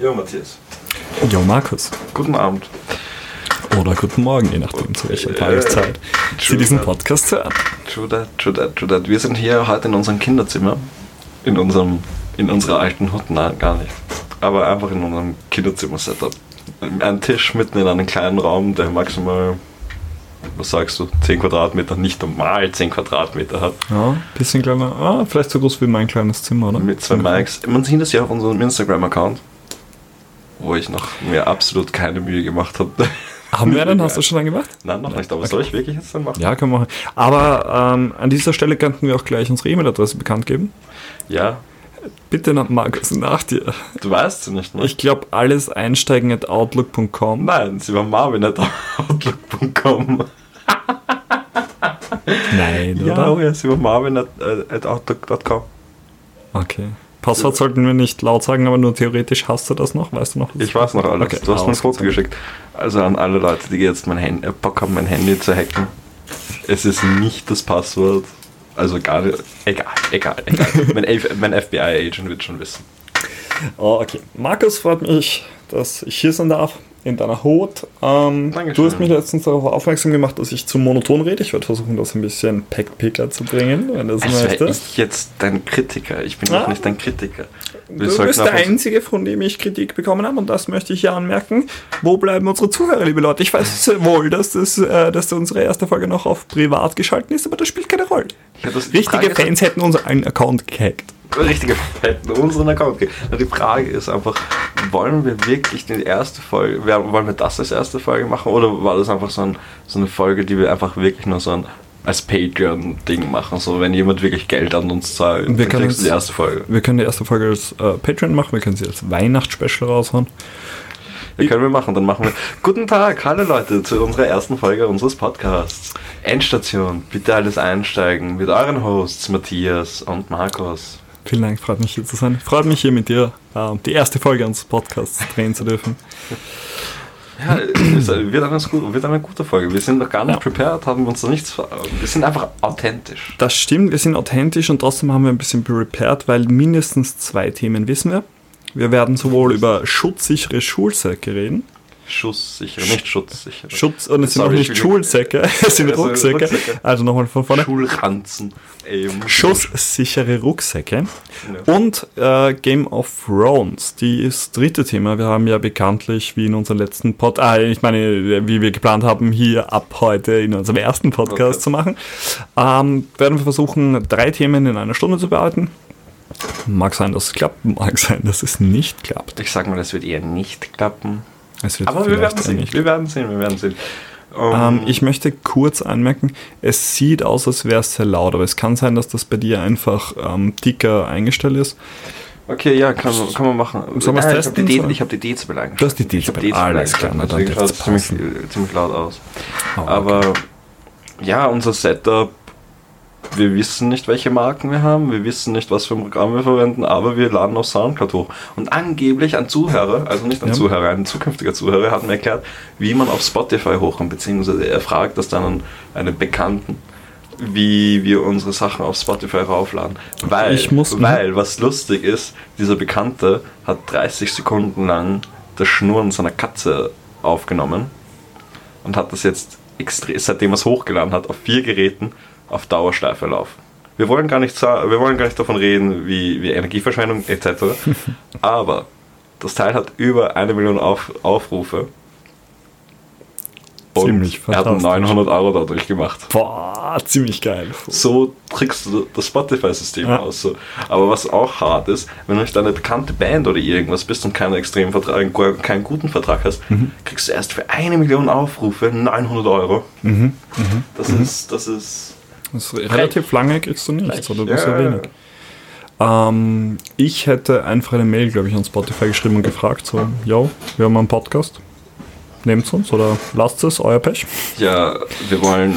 Jo, Matthias. Jo, Markus. Guten Abend. Oder guten Morgen, je nachdem, zu welcher Äh, Tageszeit Sie true diesen that. Podcast hören. True that, true that, true that. Wir sind hier heute in unserem Kinderzimmer. In unserem, in unserer alten Hut. Nein, gar nicht. Aber einfach in unserem Kinderzimmer-Setup. Ein Tisch mitten in einem kleinen Raum, der maximal, was sagst du, 10 Quadratmeter, nicht normal 10 Quadratmeter hat. Ja, bisschen kleiner. Ah, vielleicht so groß wie mein kleines Zimmer, oder? Mit zwei Mics. Man sieht das ja auf unserem Instagram-Account. Wo ich noch mir absolut keine Mühe gemacht habe. Haben wir dann? Hast du schon dann gemacht? Nein, noch nicht. Aber soll ich wirklich jetzt dann machen? Ja, können wir machen. Aber ähm, an dieser Stelle könnten wir auch gleich unsere E-Mail-Adresse bekannt geben. Ja, Bitte nach Markus nach dir. du weißt sie nicht, ne? Ich glaube, alles einsteigen at outlook.com. Nein, sie war marvin.outlook.com. Nein, Ja, oder? oh ja, sie war marvin.outlook.com. Okay. Passwort sollten wir nicht laut sagen, aber nur theoretisch hast du das noch? Weißt du noch? Ich weiß noch alles. Okay, du hast mir ein Foto geschickt. Also an alle Leute, die jetzt mein Handy, äh, Bock haben, mein Handy zu hacken. Es ist nicht das Passwort. Also gar nicht. Egal, egal, egal. mein, mein FBI-Agent wird schon wissen. Oh, okay. Markus, freut mich, dass ich hier sein darf in deiner Hut. Ähm, du hast mich letztens darauf aufmerksam gemacht, dass ich zu monoton rede. Ich werde versuchen, das ein bisschen Packpicker zu bringen, wenn das Als wäre möchtest. ich jetzt dein Kritiker. Ich bin Ah. doch nicht dein Kritiker. Wir Du bist der Einzige, von dem ich Kritik bekommen habe, und das möchte ich hier anmerken. Wo bleiben unsere Zuhörer, liebe Leute? Ich weiß sehr wohl, dass, das, äh, dass unsere erste Folge noch auf privat geschalten ist, aber das spielt keine Rolle. Ja, Richtige Fans hätten unseren Account gehackt. Richtige hätten unseren Account gegeben. Die Frage ist einfach, wollen wir wirklich die erste Folge, wollen wir das als erste Folge machen oder war das einfach so, ein, so eine Folge, die wir einfach wirklich nur so ein als Patreon-Ding machen, so wenn jemand wirklich Geld an uns zahlt, Wir dann können kriegst du die erste Folge. Wir können die erste Folge als äh, Patreon machen, wir können sie als Weihnachtsspecial raushauen. Ja, können wir machen, dann machen wir. Guten Tag, hallo Leute, zu unserer ersten Folge unseres Podcasts. Endstation, bitte alles einsteigen mit euren Hosts Matthias und Markus. Vielen Dank, freut mich hier zu sein. Freut mich hier mit dir äh, die erste Folge unseres Podcasts drehen zu dürfen. Ja, wird eine, wird eine gute Folge. Wir sind noch gar nicht Ja. prepared, haben uns noch nichts. Wir sind einfach authentisch. Das stimmt, wir sind authentisch und trotzdem haben wir ein bisschen prepared, weil mindestens zwei Themen wissen wir. Wir werden sowohl über schutzsichere Schulsäcke reden. Schusssicher, nicht schutzsicher. Schutz, und es sind Sorry, auch ich nicht Schulsäcke, es sind Also Rucksäcke. Rucksäcke. Also nochmal von vorne. Schulranzen. Schusssichere Rucksäcke. Ja. Und äh, Game of Thrones, die ist das dritte Thema. Wir haben ja bekanntlich, wie in unserem letzten Pod, ah, ich meine, wie wir geplant haben, hier ab heute in unserem ersten Podcast Okay. zu machen, ähm, werden wir versuchen, drei Themen in einer Stunde zu bearbeiten. Mag sein, dass es klappt, mag sein, dass es nicht klappt. Ich sag mal, das wird eher nicht klappen. Aber wir werden sehen. nicht Wir werden sehen, wir werden sehen. Ähm, ich möchte kurz anmerken, es sieht aus, als wäre es sehr laut, aber es kann sein, dass das bei dir einfach ähm, dicker eingestellt ist. okay, ja, kann, man- kann man machen. Sollen wir es testen? Ich habe die, hab die Dezibel eingestellt. Du hast die hab Dezibel, alles klar, dann schaut ziemlich, ziemlich laut aus. Oh, okay. Aber ja, unser Setup, wir wissen nicht, welche Marken wir haben, wir wissen nicht, was für ein Programm wir verwenden, aber wir laden auf Soundcloud hoch. Und angeblich ein Zuhörer, also nicht ein Ja. Zuhörer, ein zukünftiger Zuhörer hat mir erklärt, wie man auf Spotify hochkommt, beziehungsweise er fragt das dann an einen Bekannten, wie wir unsere Sachen auf Spotify raufladen. Weil, Ich muss- weil was lustig ist, dieser Bekannte hat 30 Sekunden lang das Schnurren seiner Katze aufgenommen und hat das jetzt extre- seitdem er es hochgeladen hat, auf vier Geräten auf Dauerschleife laufen. Wir wollen gar nicht, wir wollen gar nicht davon reden, wie, wie Energieverschwendung etc. Aber das Teil hat über eine Million auf, Aufrufe. Und Ziemlich er hat fantastisch. 900 Euro dadurch gemacht. Boah, ziemlich geil. So trickst du das Spotify-System Ja. aus. So. Aber was auch hart ist, wenn du nicht eine bekannte Band oder irgendwas bist und keinen extremen Vertrag, keinen guten Vertrag hast, Mhm. kriegst du erst für eine Million Aufrufe 900 Euro. Mhm. Ist, das ist. Das ist relativ lange kriegst du nichts, oder du bist Ja, ja ja, wenig. Ähm, ich hätte einfach eine Mail, glaube ich, an Spotify geschrieben und gefragt, so, yo, wir haben einen Podcast, nehmt uns oder lasst es, euer Pech. Ja, wir wollen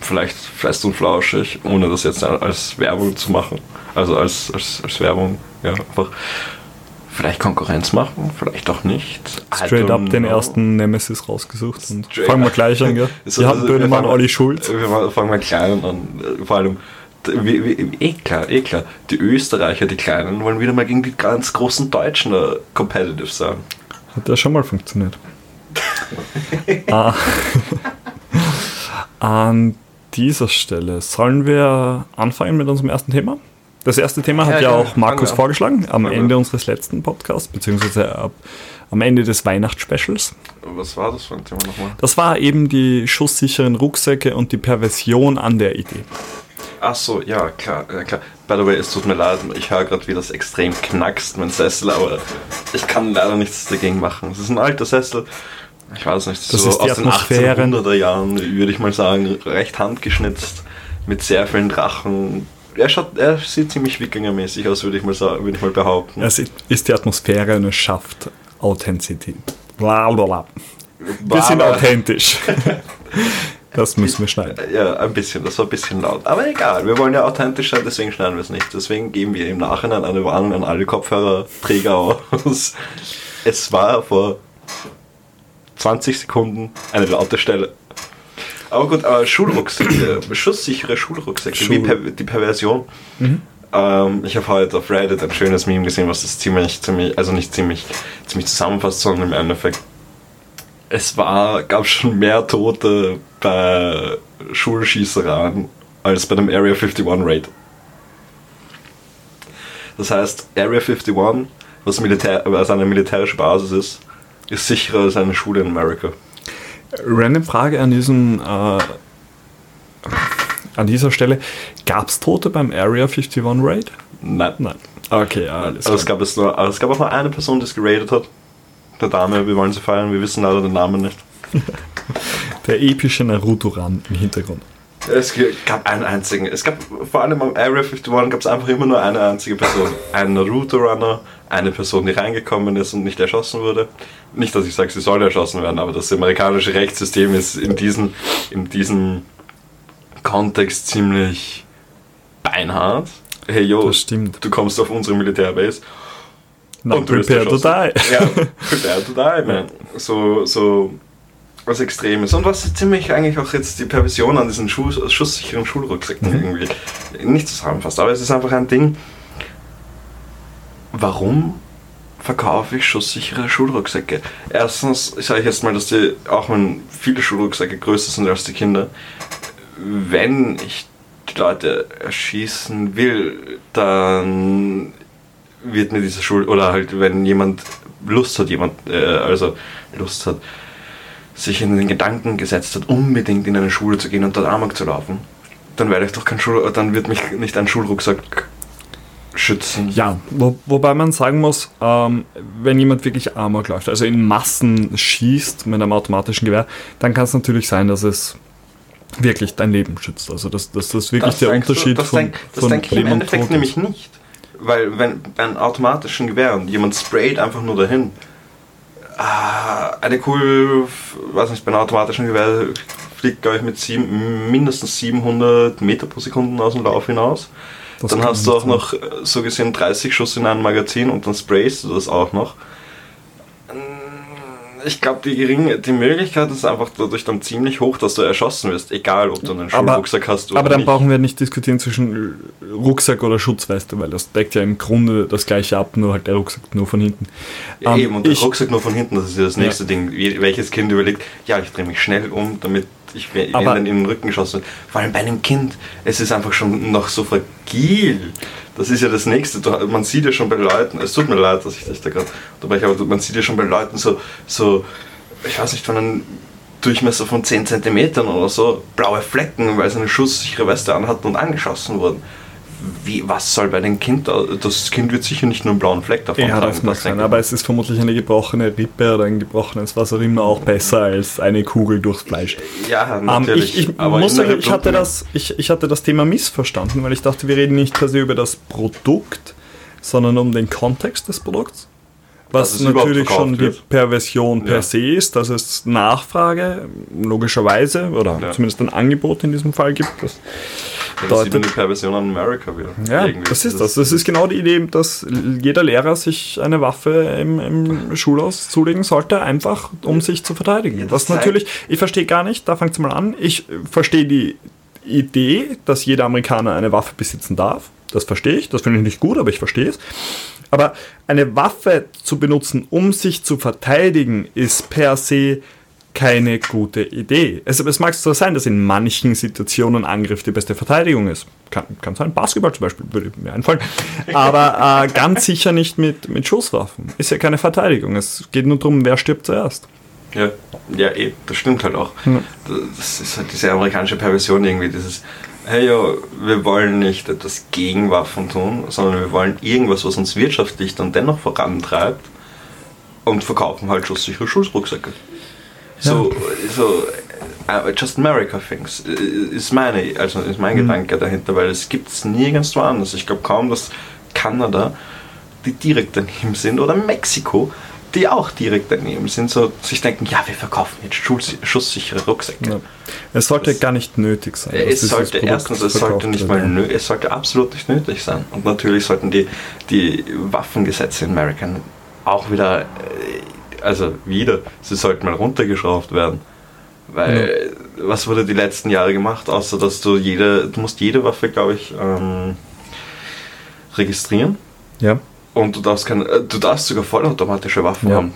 vielleicht fest und flauschig, ohne das jetzt als Werbung zu machen. Also als, als, als Werbung, ja, einfach vielleicht Konkurrenz machen, vielleicht auch nicht. Straight up den ersten Nemesis rausgesucht und Straight fangen wir gleich an, gell? So, Wir also haben Böhnemann, fangen- Olli Schulz. Wir fangen mal klein an. Vor allem Wie, wie, eh klar, eh klar. Die Österreicher, die Kleinen, wollen wieder mal gegen die ganz großen Deutschen da competitive sein. Hat ja schon mal funktioniert. ah. An dieser Stelle sollen wir anfangen mit unserem ersten Thema? Das erste Thema hat ja, ja auch Markus vorgeschlagen am Ende unseres letzten Podcasts, beziehungsweise ab, am Ende des Weihnachtsspecials. Was war das für ein Thema nochmal? Das war eben die schusssicheren Rucksäcke und die Perversion an der Idee. Ach so, ja, klar, ja, klar. By the way, es tut mir leid, ich höre gerade, wie das extrem knackst, mein Sessel, aber ich kann leider nichts dagegen machen. Es ist ein alter Sessel, ich weiß nicht, das so aus den 1800er Jahren, würde ich mal sagen, recht handgeschnitzt, mit sehr vielen Drachen. Er, schaut, er sieht ziemlich wikingermäßig aus, würde ich mal sagen, würde ich mal behaupten. Es ist die Atmosphäre und es schafft Authentizität. Blablabla. Wir sind authentisch. Das müssen wir schneiden. Ja, ein bisschen, das war ein bisschen laut. Aber egal, wir wollen ja authentisch sein, deswegen schneiden wir es nicht. Deswegen geben wir im Nachhinein eine Warnung an alle Kopfhörerträger aus. Es war vor 20 Sekunden eine laute Stelle. Aber gut, aber Schulrucksäcke, schusssichere Schulrucksäcke, Schul wie per, die Perversion. Mhm. Ähm, ich habe heute auf Reddit ein schönes Meme gesehen, was das ziemlich, ziemlich, also nicht ziemlich, ziemlich zusammenfasst, sondern im Endeffekt es war, gab schon mehr Tote bei Schulschießereien als bei dem Area 51 Raid. Das heißt, Area 51, was, Militär, was eine militärische Basis ist, ist sicherer als eine Schule in Amerika. Random Frage an diesem äh, an dieser Stelle. Gab es Tote beim Area 51 Raid? Nein. Nein. Okay, alles also es gab es nur, es gab auch nur eine Person, die es geradet hat. Der Dame, wir wollen sie feiern, wir wissen leider den Namen nicht. Der epische Naruto-Run im Hintergrund. Es gab einen einzigen. Es gab vor allem am Area 51 gab es einfach immer nur eine einzige Person. Einen Naruto-Runner, eine Person, die reingekommen ist und nicht erschossen wurde. Nicht, dass ich sage, sie soll erschossen werden, aber das amerikanische Rechtssystem ist in diesem, in diesem Kontext ziemlich beinhart. Hey, yo, du kommst auf unsere Militärbase. Not und du prepare to die. Ja, prepare to die, man. So, so was Extremes. Und was ziemlich eigentlich auch jetzt die Perversion an diesen Schuss, schusssicheren Schulrucksäcken mhm. irgendwie nicht zusammenfasst. Aber es ist einfach ein Ding. Warum verkaufe ich schusssichere Schulrucksäcke? Erstens sage ich jetzt mal, dass die, auch wenn viele Schulrucksäcke größer sind als die Kinder, wenn ich die Leute erschießen will, dann wird mir diese Schul oder halt wenn jemand Lust hat, jemand äh, also Lust hat, sich in den Gedanken gesetzt hat, unbedingt in eine Schule zu gehen und dort Amok zu laufen, dann werde ich doch kein Schul dann wird mich nicht ein Schulrucksack schützen. Ja, wo, wobei man sagen muss, ähm, wenn jemand wirklich Amok läuft, also in Massen schießt mit einem automatischen Gewehr, dann kann es natürlich sein, dass es wirklich dein Leben schützt. Also das, das, das ist wirklich das der Unterschied du, das von, denk, das von denke ich im Endeffekt nämlich nicht. Weil wenn bei einem automatischen Gewehr und jemand sprayt einfach nur dahin, Ah, eine Kugel, weiß nicht, bei einem automatischen Gewehr fliegt, glaube ich, mit sieben, mindestens 700 Meter pro Sekunde aus dem Lauf hinaus. Das dann hast du auch sein. noch so gesehen 30 Schuss in einem Magazin und dann sprayst du das auch noch ich glaube, die geringe, die Möglichkeit ist einfach dadurch dann ziemlich hoch, dass du erschossen wirst, egal ob du einen Schulrucksack hast oder Aber dann nicht. brauchen wir nicht diskutieren zwischen Rucksack oder Schutzweste, weil das deckt ja im Grunde das gleiche ab, nur halt der Rucksack nur von hinten. Ja, um, eben, und der Rucksack nur von hinten, das ist ja das nächste ja. Ding. Welches Kind überlegt, ja, ich drehe mich schnell um, damit ich dann in den Rücken geschossen Vor allem bei einem Kind, es ist einfach schon noch so fragil. Das ist ja das Nächste. Man sieht ja schon bei Leuten, es tut mir leid, dass ich dich da gerade unterbreche, aber man sieht ja schon bei Leuten so, so ich weiß nicht, von einem Durchmesser von 10 cm oder so, blaue Flecken, weil sie eine schusssichere Weste anhatten und angeschossen wurden wie, was soll bei dem Kind, das Kind wird sicher nicht nur einen blauen Fleck davon ja, tragen. Das sein, aber es ist vermutlich eine gebrochene Rippe oder ein gebrochenes was auch immer auch besser als eine Kugel durchs Fleisch. Ja, natürlich. Um, ich, ich muss sagen, ich hatte, das, ich, ich hatte das Thema missverstanden, weil ich dachte, wir reden nicht quasi über das Produkt, sondern um den Kontext des Produkts. Was natürlich schon die Perversion per ja. se ist, dass es Nachfrage logischerweise oder ja. zumindest ein Angebot in diesem Fall gibt. Das ja, das sieht man die Perversion an America wieder. Ja, Irgendwie. das ist das. Das ist genau die Idee, dass jeder Lehrer sich eine Waffe im, im Schulhaus zulegen sollte, einfach um sich zu verteidigen. Was natürlich, ich verstehe gar nicht, da fängt es mal an, ich verstehe die Idee, dass jeder Amerikaner eine Waffe besitzen darf. Das verstehe ich, das finde ich nicht gut, aber ich verstehe es. Aber eine Waffe zu benutzen, um sich zu verteidigen, ist per se keine gute Idee. Es, es mag zwar sein, dass in manchen Situationen Angriff die beste Verteidigung ist. Kann, kann sein, Basketball zum Beispiel, würde mir einfallen. Aber äh, ganz sicher nicht mit, mit Schusswaffen. Ist ja keine Verteidigung. Es geht nur darum, wer stirbt zuerst. Ja, ja, eh, das stimmt halt auch. Ja. Das ist halt diese amerikanische Perversion irgendwie, dieses, hey ja, wir wollen nicht etwas gegen Waffen tun, sondern wir wollen irgendwas, was uns wirtschaftlich dann dennoch vorantreibt und verkaufen halt schusssichere Schulrucksäcke. So, so uh, Just America Things ist meine, also ist mein mhm. Gedanke dahinter, weil es gibt es nirgendwo anders. Ich glaube kaum, dass Kanada, die direkt daneben sind, oder Mexiko, die auch direkt daneben sind, so sich denken, ja, wir verkaufen jetzt schusssichere Rucksäcke. Ja. Es sollte das, gar nicht nötig sein. Es sollte erstens, es sollte nicht mal nö, es sollte absolut nicht nötig sein. Und natürlich sollten die, die Waffengesetze in Amerika auch wieder äh, also wieder, sie sollten mal runtergeschraubt werden. Weil, ja. was wurde die letzten Jahre gemacht, außer dass du jede, du musst jede Waffe, glaube ich, ähm, registrieren. Ja. Und du darfst, keine, äh, du darfst sogar vollautomatische Waffen ja. haben.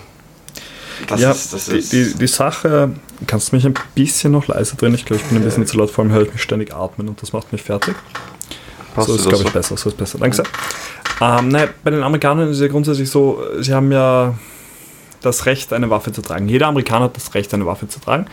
Das ja, ist, das die, ist die, die, Sache, kannst du mich ein bisschen noch leiser drehen? Ich glaube, ich bin ein bisschen ja. zu laut, vor allem höre ich mich ständig atmen und das macht mich fertig. Passt so ist, glaube ich, so? besser. So ist besser. Danke sehr. Ähm, nein, bei den Amerikanern ist es ja grundsätzlich so, sie haben ja das Recht, eine Waffe zu tragen. Jeder Amerikaner hat das Recht, eine Waffe zu tragen.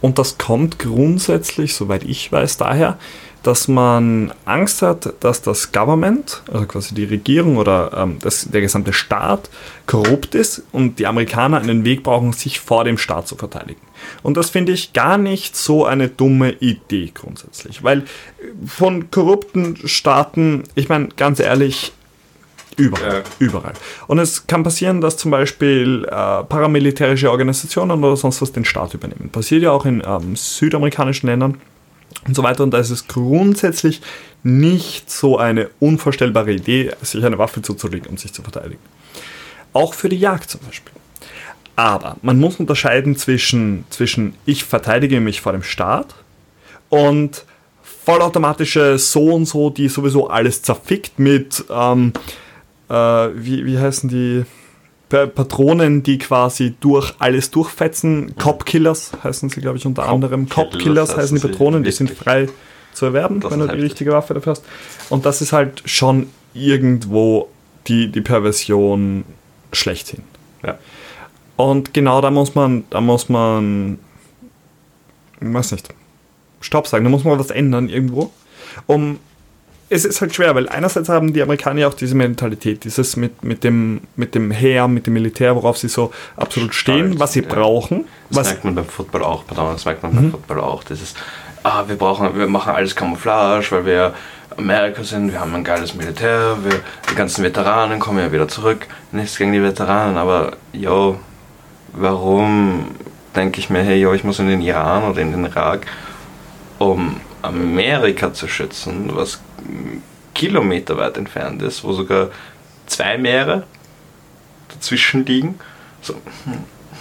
Und das kommt grundsätzlich, soweit ich weiß, daher, dass man Angst hat, dass das Government, also quasi die Regierung oder ähm, das, der gesamte Staat korrupt ist und die Amerikaner einen Weg brauchen, sich vor dem Staat zu verteidigen. Und das finde ich gar nicht so eine dumme Idee grundsätzlich, weil von korrupten Staaten, ich meine, ganz ehrlich, Überall. Ja. Überall. Und es kann passieren, dass zum Beispiel äh, paramilitärische Organisationen oder sonst was den Staat übernehmen. Passiert ja auch in ähm, südamerikanischen Ländern und so weiter. Und da ist es grundsätzlich nicht so eine unvorstellbare Idee, sich eine Waffe zuzulegen, um sich zu verteidigen. Auch für die Jagd zum Beispiel. Aber man muss unterscheiden zwischen, zwischen ich verteidige mich vor dem Staat und vollautomatische so und so, die sowieso alles zerfickt mit ähm, äh, wie, wie heißen die? Patronen, die quasi durch alles durchfetzen. Mhm. Cop-Killers heißen sie, glaube ich, unter Cop anderem. Cop-Killers heißen die Patronen, die sind frei zu erwerben, das wenn du die richtige Waffe dafür hast. Und das ist halt schon irgendwo die, die Perversion schlechthin. Ja. Und genau da muss man, da muss man, ich weiß nicht, Stopp sagen, da muss man was ändern irgendwo, um es ist halt schwer, weil einerseits haben die Amerikaner ja auch diese Mentalität, dieses mit, mit, dem, mit dem Heer, mit dem Militär, worauf sie so absolut stehen, Stolz, was sie ja. brauchen. Das was merkt man beim Football auch, pardon, das merkt man mhm. beim Football auch. Das ist, ah, wir brauchen, wir machen alles Camouflage, weil wir Amerika sind, wir haben ein geiles Militär, wir, die ganzen Veteranen kommen ja wieder zurück. Nichts gegen die Veteranen, aber yo, warum denke ich mir, hey, yo, ich muss in den Iran oder in den Irak, um Amerika zu schützen, was kilometerweit entfernt ist, wo sogar zwei Meere dazwischen liegen. So. Hm,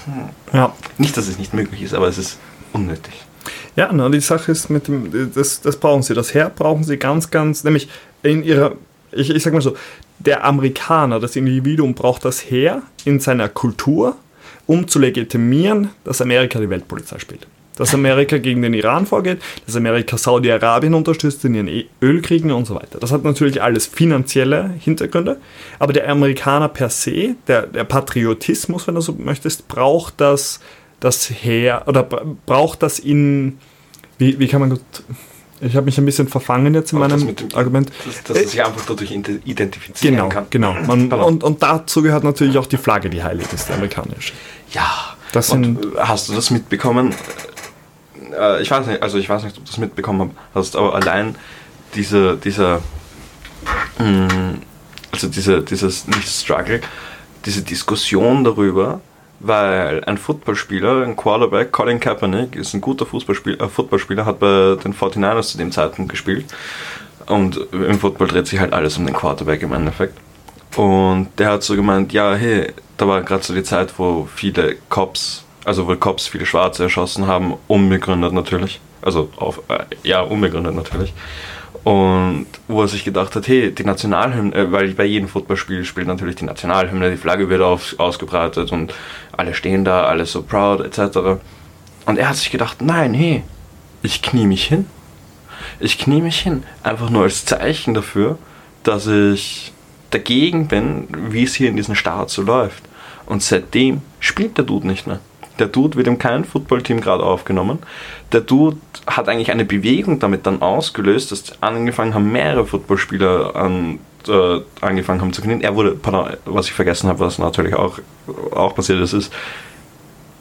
hm. Ja. Nicht, dass es nicht möglich ist, aber es ist unnötig. Ja, na, die Sache ist mit dem, das, das brauchen sie. Das Heer brauchen sie ganz, ganz, nämlich in ihrer, ich, ich sag mal so, der Amerikaner, das Individuum braucht das Heer in seiner Kultur, um zu legitimieren, dass Amerika die Weltpolizei spielt dass Amerika gegen den Iran vorgeht, dass Amerika Saudi-Arabien unterstützt in ihren e- Ölkriegen und so weiter. Das hat natürlich alles finanzielle Hintergründe, aber der Amerikaner per se, der, der Patriotismus, wenn du so möchtest, braucht das, das her oder braucht das in, wie, wie kann man gut, ich habe mich ein bisschen verfangen jetzt in meinem dem, Argument. Dass, dass er sich einfach dadurch identifizieren genau, kann. Genau, Man, und, und dazu gehört natürlich auch die Flagge, die heilig ist, die amerikanische. Ja, das sind, hast du das mitbekommen? Äh, ich weiß nicht, also ich weiß nicht, ob du das mitbekommen hast, aber allein diese, dieser, mh, mm, also diese, dieses, nicht Struggle, diese Diskussion darüber, weil ein Footballspieler, ein Quarterback, Colin Kaepernick, ist ein guter Fußballspieler, äh, Footballspieler, hat bei den 49ers zu dem Zeitpunkt gespielt. Und im Football dreht sich halt alles um den Quarterback im Endeffekt. Und der hat so gemeint, ja, hey, da war gerade so die Zeit, wo viele Cops also wo Cops viele Schwarze erschossen haben, unbegründet natürlich. Also auf, äh, ja, unbegründet natürlich. Und wo er sich gedacht hat, hey, die Nationalhymne, äh, weil bei jedem Footballspiel spielt natürlich die Nationalhymne, die Flagge wird auf, ausgebreitet und alle stehen da, alle so proud, etc. Und er hat sich gedacht, nein, hey, ich knie mich hin. Ich knie mich hin, einfach nur als Zeichen dafür, dass ich dagegen bin, wie es hier in diesem Staat so läuft. Und seitdem spielt der Dude nicht mehr. Der Dude wird in kein Footballteam gerade aufgenommen. Der Dude hat eigentlich eine Bewegung damit dann ausgelöst, dass angefangen haben, mehrere Footballspieler an, äh, angefangen haben zu gewinnen. Er wurde, pardon, was ich vergessen habe, was natürlich auch, auch passiert ist, ist,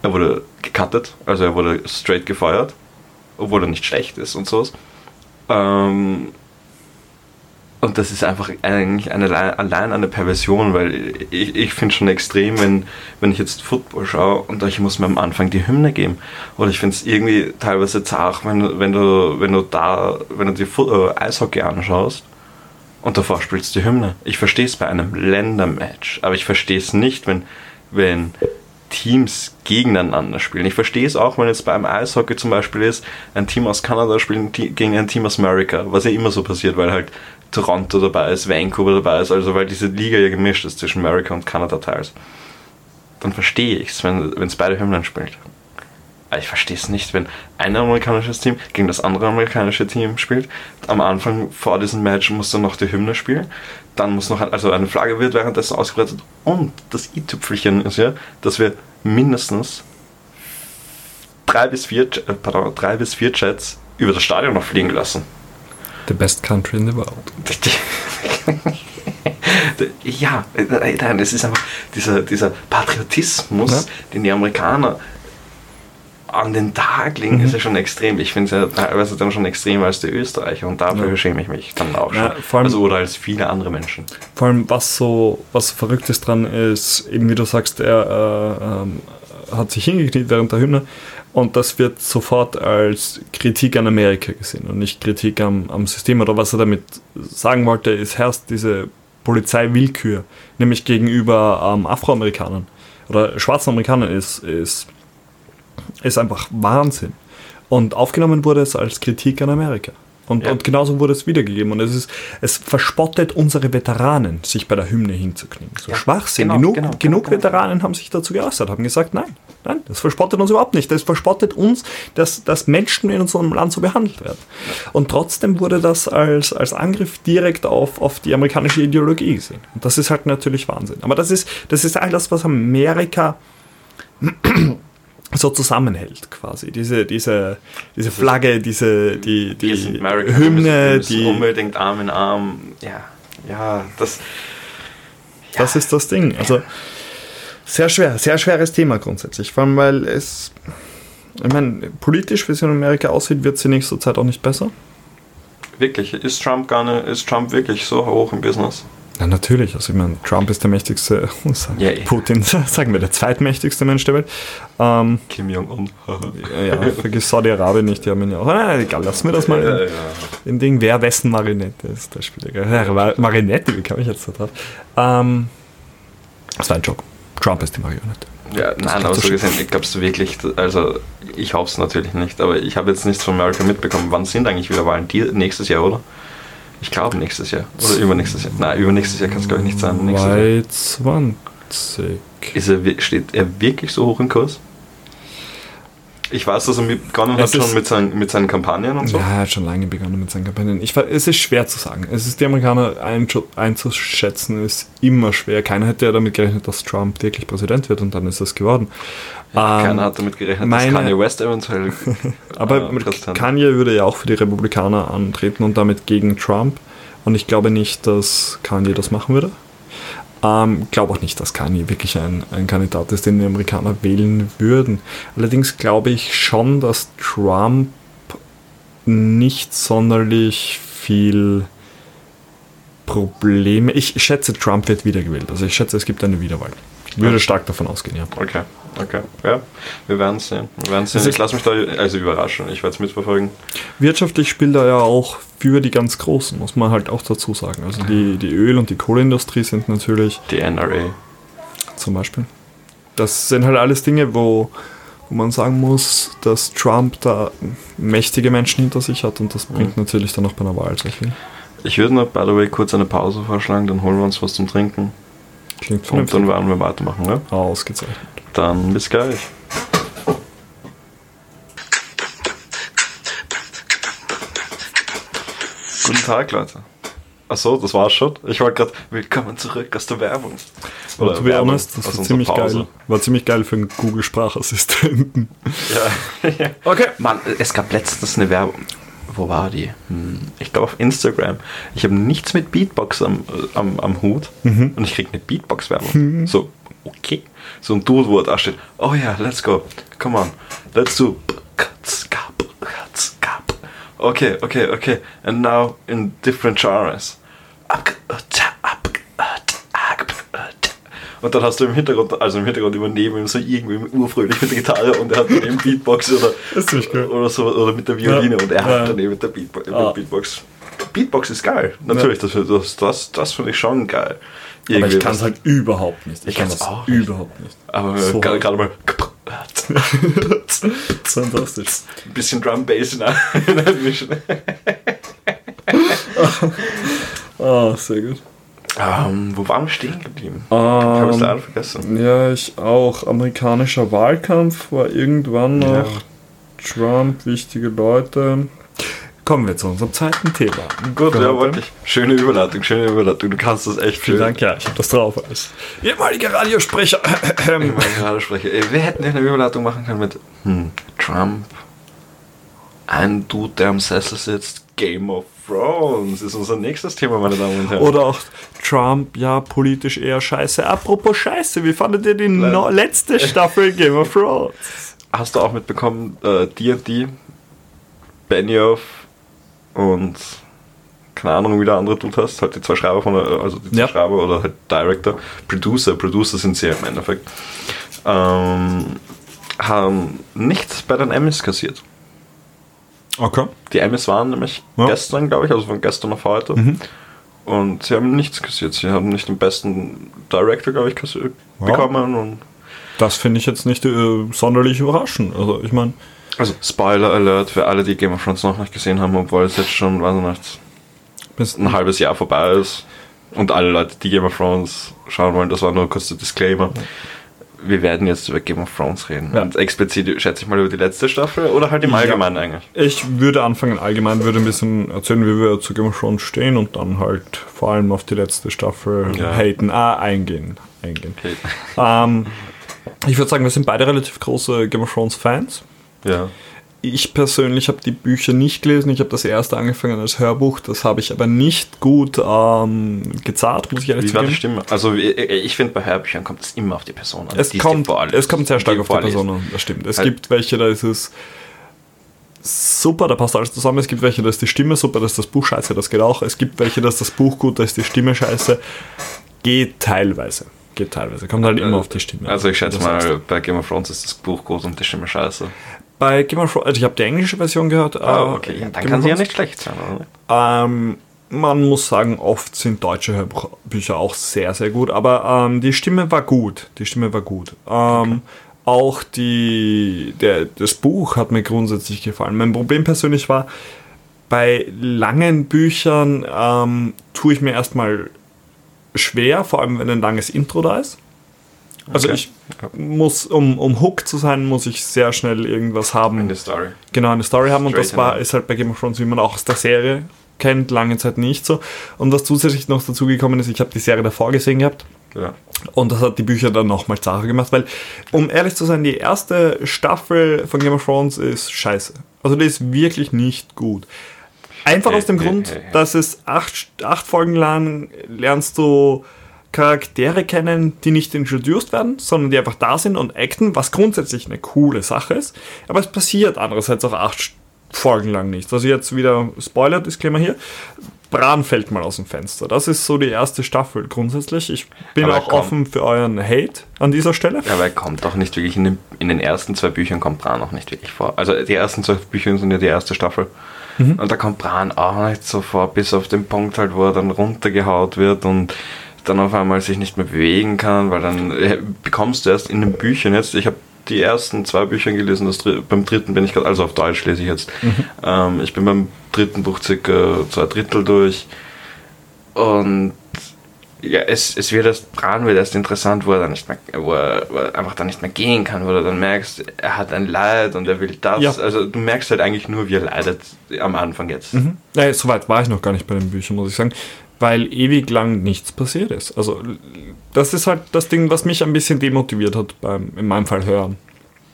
er wurde gecuttet, also er wurde straight gefeuert, obwohl er nicht schlecht ist und sowas. Ähm, und das ist einfach eigentlich eine, allein eine Perversion, weil ich, ich finde schon extrem, wenn, wenn ich jetzt Football schaue und ich muss mir am Anfang die Hymne geben. Oder ich finde es irgendwie teilweise zart, wenn, wenn, du, wenn du da, wenn du dir äh, Eishockey anschaust und davor spielst die Hymne. Ich verstehe es bei einem Ländermatch, aber ich verstehe es nicht, wenn, wenn Teams gegeneinander spielen. Ich verstehe es auch, wenn jetzt beim Eishockey zum Beispiel ist, ein Team aus Kanada spielt gegen ein Team aus Amerika, was ja immer so passiert, weil halt Toronto dabei ist, Vancouver dabei ist, also weil diese Liga ja gemischt ist zwischen Amerika und Kanada teils. Dann verstehe ich es, wenn es beide Hymnen spielt. Aber ich verstehe es nicht, wenn ein amerikanisches Team gegen das andere amerikanische Team spielt. Am Anfang vor diesem Match muss dann noch die Hymne spielen. Dann muss noch, also eine Flagge wird währenddessen ausgebreitet. Und das i-Tüpfelchen ist ja, dass wir mindestens drei bis vier, äh, pardon, drei bis vier Jets über das Stadion noch fliegen lassen. The best country in the world. ja, nein, es ist einfach dieser, dieser Patriotismus, ja. den die Amerikaner an den Tag legen, mhm. ist ja schon extrem. Ich finde es ja teilweise dann schon extremer als die Österreicher und dafür ja. schäme ich mich dann auch schon. Ja, allem, also, oder als viele andere Menschen. Vor allem, was so was Verrücktes dran ist, eben wie du sagst, er äh, äh, hat sich hingekniet während der Hymne und das wird sofort als Kritik an Amerika gesehen und nicht Kritik am, am System. Oder was er damit sagen wollte, ist, herrscht diese Polizeiwillkür, nämlich gegenüber ähm, Afroamerikanern oder schwarzen Amerikanern ist, ist, ist einfach Wahnsinn. Und aufgenommen wurde es als Kritik an Amerika. Und, ja. und genauso wurde es wiedergegeben. Und es ist, es verspottet unsere Veteranen, sich bei der Hymne hinzuknien. So ja, Schwachsinn. Genau, genug, genau, genug genau, Veteranen haben sich dazu geäußert, haben gesagt, nein, nein, das verspottet uns überhaupt nicht. Das verspottet uns, dass, dass Menschen in unserem Land so behandelt werden. Und trotzdem wurde das als, als Angriff direkt auf, auf die amerikanische Ideologie gesehen. Und das ist halt natürlich Wahnsinn. Aber das ist, das ist all das, was Amerika so zusammenhält quasi. Diese, diese, diese Flagge, diese die, die Hymne, die unbedingt Arm in Arm. Ja, ja, das. Ja. Das ist das Ding. Also sehr schwer, sehr schweres Thema grundsätzlich. Vor allem, weil es, ich meine, politisch, wie es in Amerika aussieht, wird es in nächster Zeit auch nicht besser. Wirklich, ist Trump gar nicht, ist Trump wirklich so hoch im Business? Ja, natürlich. Also ich meine, Trump ist der mächtigste, ja, Putin, sagen wir, der zweitmächtigste Mensch der Welt. Ähm, Kim Jong-un. ja, vergiss Saudi-Arabien nicht, die haben ihn ja auch. Ah, egal, lassen wir das mal ja, in, ja. in Ding, wer wessen Marinette ist. Das Spiel. Marinette, wie kam ich jetzt da drauf? Ähm, das war ein Joke. Trump ist die Marionette. Ja, das nein, aber so gesehen, ich glaube es wirklich, also ich hoffe es natürlich nicht, aber ich habe jetzt nichts von Amerika mitbekommen. Wann sind eigentlich wieder Wahlen? Die, nächstes Jahr, oder? Ich glaube nächstes Jahr. Oder übernächstes Jahr. Nein, übernächstes Jahr kann es glaube ich nicht sein. 2020. Ist er, steht er wirklich so hoch im Kurs? Ich weiß, dass er begonnen hat schon mit seinen, mit seinen Kampagnen und so. Ja, er hat schon lange begonnen mit seinen Kampagnen. Ich, es ist schwer zu sagen. Es ist die Amerikaner einzuschätzen, ist immer schwer. Keiner hätte ja damit gerechnet, dass Trump wirklich Präsident wird und dann ist es geworden. Ja, ähm, keiner hat damit gerechnet, meine, dass Kanye West eventuell. aber äh, Kanye würde ja auch für die Republikaner antreten und damit gegen Trump. Und ich glaube nicht, dass Kanye das machen würde. Ähm, glaube auch nicht, dass Kanye wirklich ein, ein Kandidat ist, den die Amerikaner wählen würden. Allerdings glaube ich schon, dass Trump nicht sonderlich viel Probleme. Ich schätze, Trump wird wiedergewählt. Also ich schätze, es gibt eine Wiederwahl. Würde stark davon ausgehen, ja. Okay. Okay, ja, wir werden es sehen. Wir werden sehen. Also ich lasse mich da also überraschen, ich werde es mitverfolgen. Wirtschaftlich spielt er ja auch für die ganz Großen, muss man halt auch dazu sagen. Also die, die Öl- und die Kohleindustrie sind natürlich. Die NRA. Zum Beispiel. Das sind halt alles Dinge, wo, wo man sagen muss, dass Trump da mächtige Menschen hinter sich hat und das bringt mhm. natürlich dann auch bei einer Wahl sehr viel. Ich würde noch, by the way, kurz eine Pause vorschlagen, dann holen wir uns was zum Trinken. Klingt vernünftig. Und dann werden wir weitermachen, ne? Ausgezeichnet. Dann bis gleich. Guten Tag, Leute. Achso, das war's schon. Ich wollte gerade, willkommen zurück aus der Werbung. Oder to be honest, das war ziemlich geil. War ziemlich geil für einen Google-Sprachassistenten. Ja. okay. Mann, es gab letztens eine Werbung. Wo war die? Hm, ich glaube auf Instagram. Ich habe nichts mit Beatbox am, am, am Hut mhm. und ich kriege eine Beatbox-Werbung. Mhm. So, okay. So ein Dude, wo da steht, oh ja, yeah, let's go. Come on. Let's do. Okay, okay, okay. And now in different genres. Und dann hast du im Hintergrund, also im Hintergrund immer neben ihm so irgendwie urfröhlich mit der Gitarre und er hat daneben Beatbox oder, oder so oder mit der Violine ja. und er ja. hat daneben mit der Beatbo ah. Beatbox. Beatbox ist geil, natürlich, ja. das, das, das, das finde ich schon geil. Irgendwie Aber ich kann es halt überhaupt nicht. Ich, ich kann es auch überhaupt nicht. Aber so gerade mal. Fantastisch. Ein bisschen Drum Bass in einmischen. Ah, sehr gut. Ähm, wo waren wir stehen geblieben? Ähm, ich habe es leider vergessen. Ja, ich auch. Amerikanischer Wahlkampf war irgendwann noch. Ja. Trump, wichtige Leute. Kommen wir zu unserem zweiten Thema. Gut, ja, wollte ich. Schöne Überleitung, schöne Überleitung. Du kannst das echt Vielen schön. Dank, ja, ich habe das drauf als ehemaliger Radiosprecher. ehemaliger Radiosprecher. Wir hätten eine Überleitung machen können mit hm, Trump, ein Dude, der am Sessel sitzt, Game of Thrones ist unser nächstes Thema, meine Damen und Herren. Oder auch Trump, ja, politisch eher scheiße. Apropos scheiße, wie fandet ihr die no letzte Staffel Game of Thrones? Hast du auch mitbekommen, D&D, äh, Benioff und keine Ahnung, wie der andere Dude hast, halt die zwei Schreiber von der, also die zwei ja. Schreiber oder halt Director, Producer, Producer sind sie im Endeffekt, ähm, haben nichts bei den Emmys kassiert. Okay. Die Emmys waren nämlich ja. gestern, glaube ich, also von gestern auf heute. Mhm. Und sie haben nichts kassiert. Sie haben nicht den besten Director, glaube ich, kassiert, ja. bekommen. Und das finde ich jetzt nicht äh, sonderlich überraschend. Also ich meine. Also Spoiler Alert für alle, die Game of Thrones noch nicht gesehen haben, obwohl es jetzt schon, weiß ich nicht, ein halbes Jahr vorbei ist. Und alle Leute, die Game of Thrones schauen wollen, das war nur kurz der Disclaimer. Ja wir werden jetzt über Game of Thrones reden. Ja. Und explizit schätze ich mal über die letzte Staffel oder halt im Allgemeinen ja. eigentlich? Ich würde anfangen allgemein, würde ein bisschen erzählen, wie wir zu Game of Thrones stehen und dann halt vor allem auf die letzte Staffel ja. haten, ah, eingehen. eingehen. Ähm, ich würde sagen, wir sind beide relativ große Game of Thrones Fans. Ja ich persönlich habe die Bücher nicht gelesen. Ich habe das erste angefangen als Hörbuch. Das habe ich aber nicht gut ähm, gezahlt, muss ich ehrlich sagen. Wie war die Stimme? Also ich finde, bei Hörbüchern kommt es immer auf die Person an. Es, kommt, es kommt sehr stark auf die Person an, das stimmt. Es halt. gibt welche, da ist es super, da passt alles zusammen. Es gibt welche, da ist die Stimme super, da ist das Buch scheiße, das geht auch. Es gibt welche, da ist das Buch gut, da ist die Stimme scheiße. Geht teilweise. Geht teilweise. Kommt halt immer auf die Stimme. Also ich schätze mal, bei Game of Thrones ist das Buch gut und die Stimme scheiße bei Game of Thrones, also ich habe die englische Version gehört. Ah, äh, okay, ja, dann Game kann sie ja nicht schlecht sein. Ähm, man muss sagen, oft sind deutsche Hörbücher auch sehr, sehr gut, aber ähm, die Stimme war gut. Die Stimme war gut. Ähm, okay. Auch die, der, das Buch hat mir grundsätzlich gefallen. Mein Problem persönlich war, bei langen Büchern ähm, tue ich mir erstmal schwer, vor allem wenn ein langes Intro da ist. Also okay. ich muss, um, um Hook zu sein, muss ich sehr schnell irgendwas haben. Eine Story. Genau, eine Story haben. Straight und das war, ist halt bei Game of Thrones, wie man auch aus der Serie kennt, lange Zeit nicht so. Und was zusätzlich noch dazu gekommen ist, ich habe die Serie davor gesehen gehabt. Ja. Und das hat die Bücher dann nochmal Sache gemacht, weil, um ehrlich zu sein, die erste Staffel von Game of Thrones ist scheiße. Also die ist wirklich nicht gut. Einfach hey, aus dem hey, Grund, hey, dass es acht, acht Folgen lang lernst du Charaktere kennen, die nicht introduced werden, sondern die einfach da sind und acten, was grundsätzlich eine coole Sache ist. Aber es passiert andererseits auch acht Folgen lang nichts. Also jetzt wieder Spoiler-Disclaimer hier. Bran fällt mal aus dem Fenster. Das ist so die erste Staffel grundsätzlich. Ich bin aber auch offen für euren Hate an dieser Stelle. Ja, aber er kommt doch nicht wirklich in den, in den ersten zwei Büchern kommt Bran noch nicht wirklich vor. Also die ersten zwei Bücher sind ja die erste Staffel. Mhm. Und da kommt Bran auch nicht so vor, bis auf den Punkt halt, wo er dann runtergehaut wird und dann auf einmal sich nicht mehr bewegen kann, weil dann äh, bekommst du erst in den Büchern jetzt, ich habe die ersten zwei Bücher gelesen, das, beim dritten bin ich gerade, also auf Deutsch lese ich jetzt. Mhm. Ähm, ich bin beim dritten Buch circa zwei Drittel durch und ja, es, es wird erst dran, wird erst interessant, wo er dann nicht mehr, wo er, wo er, einfach dann nicht mehr gehen kann, wo du dann merkst, er hat ein Leid und er will das. Ja. Also du merkst halt eigentlich nur, wie er leidet am Anfang jetzt. Mhm. Ja, soweit war ich noch gar nicht bei den Büchern, muss ich sagen, weil ewig lang nichts passiert ist. Also das ist halt das Ding, was mich ein bisschen demotiviert hat beim, in meinem Fall hören.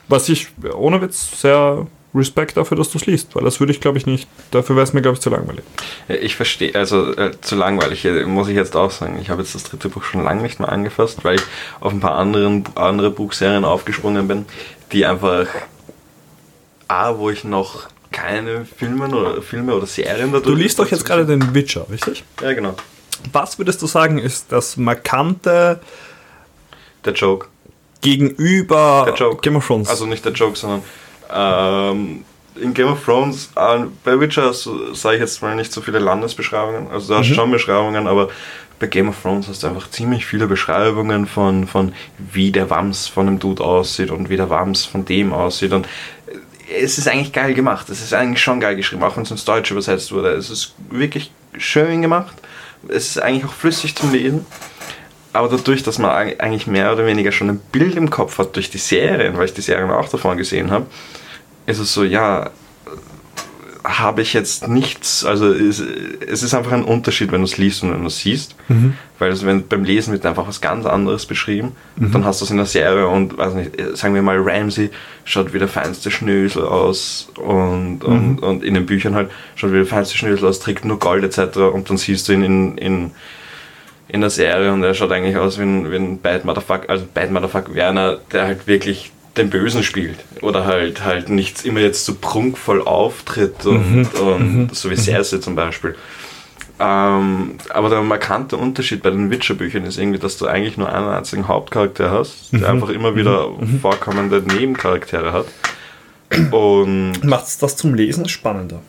Was ich ohne Witz sehr Respekt dafür, dass du es liest, weil das würde ich, glaube ich, nicht. Dafür wäre es mir, glaube ich, zu langweilig. Ich verstehe, also äh, zu langweilig, muss ich jetzt auch sagen. Ich habe jetzt das dritte Buch schon lange nicht mehr angefasst, weil ich auf ein paar anderen, andere Buchserien aufgesprungen bin, die einfach A, wo ich noch keine Filme oder, Filme oder Serien dadurch. Du liest doch jetzt gerade den Witcher, richtig? Ja, genau. Was würdest du sagen, ist das markante. Der Joke. Gegenüber der Joke. Game of Thrones. Also nicht der Joke, sondern ähm, in Game of Thrones, äh, bei Witcher sage ich jetzt mal nicht so viele Landesbeschreibungen, also da hast mhm. schon Beschreibungen, aber bei Game of Thrones hast du einfach ziemlich viele Beschreibungen von, von wie der Wams von dem Dude aussieht und wie der Wams von dem aussieht und es ist eigentlich geil gemacht, es ist eigentlich schon geil geschrieben, auch wenn es ins Deutsche übersetzt wurde, es ist wirklich schön gemacht, es ist eigentlich auch flüssig zum Lesen. Aber dadurch, dass man eigentlich mehr oder weniger schon ein Bild im Kopf hat durch die Serien, weil ich die Serien auch davon gesehen habe, ist es so, ja, habe ich jetzt nichts, also es, es, ist einfach ein Unterschied, wenn du es liest und wenn du es siehst, mhm. weil also wenn, beim Lesen wird einfach was ganz anderes beschrieben, mhm. dann hast du es in der Serie und, weiß nicht, sagen wir mal, Ramsey schaut wie der feinste Schnösel aus und, mhm. und, und in den Büchern halt schaut wie der feinste Schnösel aus, trägt nur Gold etc. und dann siehst du ihn in, in, in der Serie und er schaut eigentlich aus wie ein, wie ein Bad Motherfucker, also Bad Motherfucker Werner, der halt wirklich den Bösen spielt oder halt halt nicht immer jetzt so prunkvoll auftritt und, mhm. und mhm. so wie Cersei zum Beispiel. Ähm, aber der markante Unterschied bei den Witcher-Büchern ist irgendwie, dass du eigentlich nur einen einzigen Hauptcharakter hast, der mhm. einfach immer wieder mhm. mhm. vorkommende Nebencharaktere hat. Und macht es das zum Lesen spannender?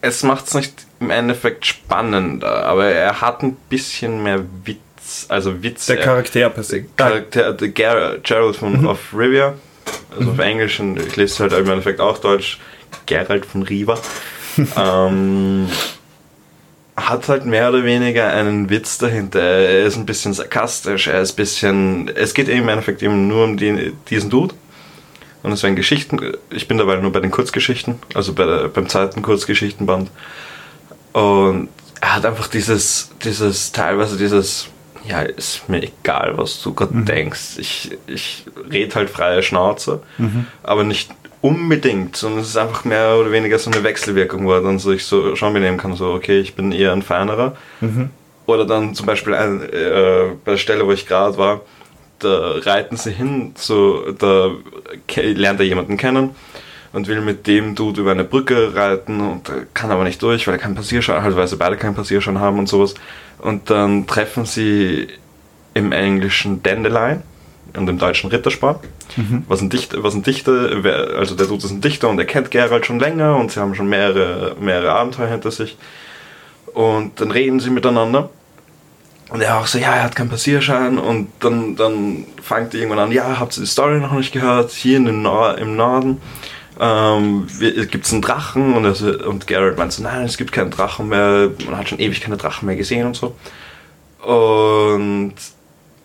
Es macht es nicht im Endeffekt spannender, aber er hat ein bisschen mehr Witz, also Witz. Der Charakter per se. Charakter, der Gerald von mhm. of Rivia, also mhm. auf Englisch und ich lese halt im Endeffekt auch Deutsch, Gerald von Riva. ähm, hat halt mehr oder weniger einen Witz dahinter. Er ist ein bisschen sarkastisch, er ist ein bisschen. Es geht im Endeffekt eben nur um die, diesen Dude. Und es werden Geschichten. Ich bin dabei nur bei den Kurzgeschichten, also bei der, beim zweiten Kurzgeschichtenband. Und er hat einfach dieses, dieses, teilweise dieses, ja, ist mir egal, was du gerade mhm. denkst. Ich, ich rede halt freie Schnauze, mhm. aber nicht unbedingt, sondern es ist einfach mehr oder weniger so eine Wechselwirkung, wo er dann sich so schon benehmen kann, so, okay, ich bin eher ein Feinerer. Mhm. Oder dann zum Beispiel ein, äh, bei der Stelle, wo ich gerade war, da reiten sie hin, so, da lernt er jemanden kennen und will mit dem Dude über eine Brücke reiten und kann aber nicht durch, weil er keinen Passierschein, halt weil sie beide keinen Passierschein haben und sowas. Und dann treffen sie im Englischen Dandelion und im Deutschen Ritterspar. Mhm. Was, ein Dichter, was ein Dichter, also der Dude ist ein Dichter und er kennt Gerald schon länger und sie haben schon mehrere, mehrere Abenteuer hinter sich. Und dann reden sie miteinander. Und er auch so, ja, er hat keinen Passierschein. Und dann, dann fängt er irgendwann an, ja, habt ihr die Story noch nicht gehört? Hier in den Nor im Norden ähm, gibt es einen Drachen und, das, und Garrett meint so, nein, es gibt keinen Drachen mehr, man hat schon ewig keine Drachen mehr gesehen und so. Und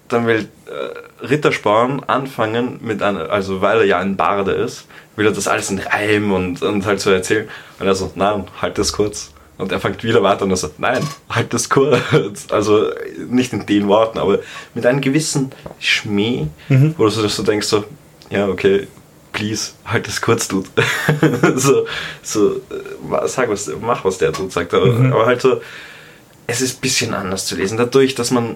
dann will äh, Rittersporn anfangen mit einer, also weil er ja ein Barde ist, will er das alles in Reim und, und halt so erzählen. Und er so, nein, halt das kurz. Und er fängt wieder weiter und er sagt, nein, halt das kurz. Also nicht in den Worten, aber mit einem gewissen Schmäh, mhm. wo du so denkst, so, ja, okay, please, halt das kurz, Dude. so, so, äh, sag was, mach was der Dude sagt. Aber, mhm. aber halt so, es ist ein bisschen anders zu lesen. Dadurch, dass man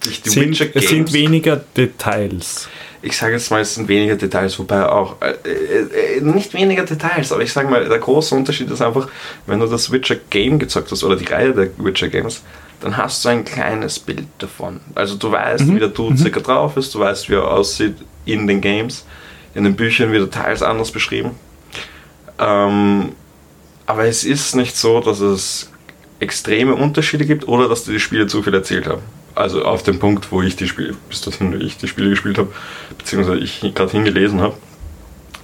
durch die sind, Witcher Games. Es sind weniger Details. Ich sage jetzt mal, es sind weniger Details, wobei auch, äh, äh, äh, nicht weniger Details, aber ich sage mal, der große Unterschied ist einfach, wenn du das Witcher Game gezockt hast oder die Reihe der Witcher Games, dann hast du ein kleines Bild davon. Also du weißt, mhm. wie der Dude mhm. circa drauf ist, du weißt, wie er aussieht in den Games in den Büchern wieder teils anders beschrieben. Ähm, aber es ist nicht so, dass es extreme Unterschiede gibt oder dass die Spiele zu viel erzählt haben. also auf dem Punkt, wo ich die Spiele, bis dorthin, wo ich die Spiele gespielt habe, beziehungsweise ich gerade hingelesen habe,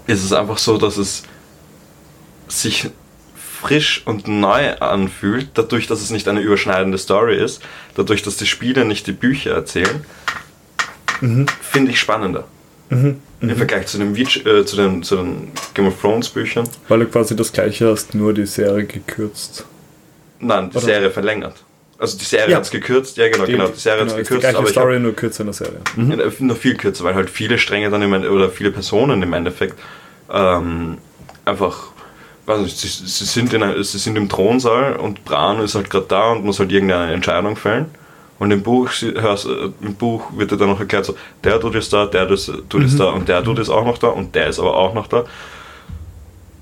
ist es einfach so, dass es sich frisch und neu anfühlt, dadurch, dass es nicht eine überschneidende Story ist, dadurch, dass die Spiele nicht die Bücher erzählen, mhm. finde ich spannender. Mhm. Im mhm. Vergleich zu den, äh, zu, den, zu den Game of Thrones Büchern. Weil du quasi das gleiche hast, nur die Serie gekürzt. Nein, die Oder? Serie verlängert. Also die Serie ja. hat es gekürzt, ja genau, die, genau, die Serie genau, hat es gekürzt. Die gleiche Story, hab, nur kürzer in der Serie. Mhm. Nur viel kürzer, weil halt viele Stränge dann im Ende, oder viele Personen im Endeffekt ähm, einfach, weiß nicht, sie, sie, sind in, sie sind im Thronsaal und Bran ist halt gerade da und muss halt irgendeine Entscheidung fällen. Und im Buch, hörst, äh, im Buch wird dir dann noch erklärt, so, der tut ist da, der tut ist mhm. da und der tut ist auch noch da und der ist aber auch noch da.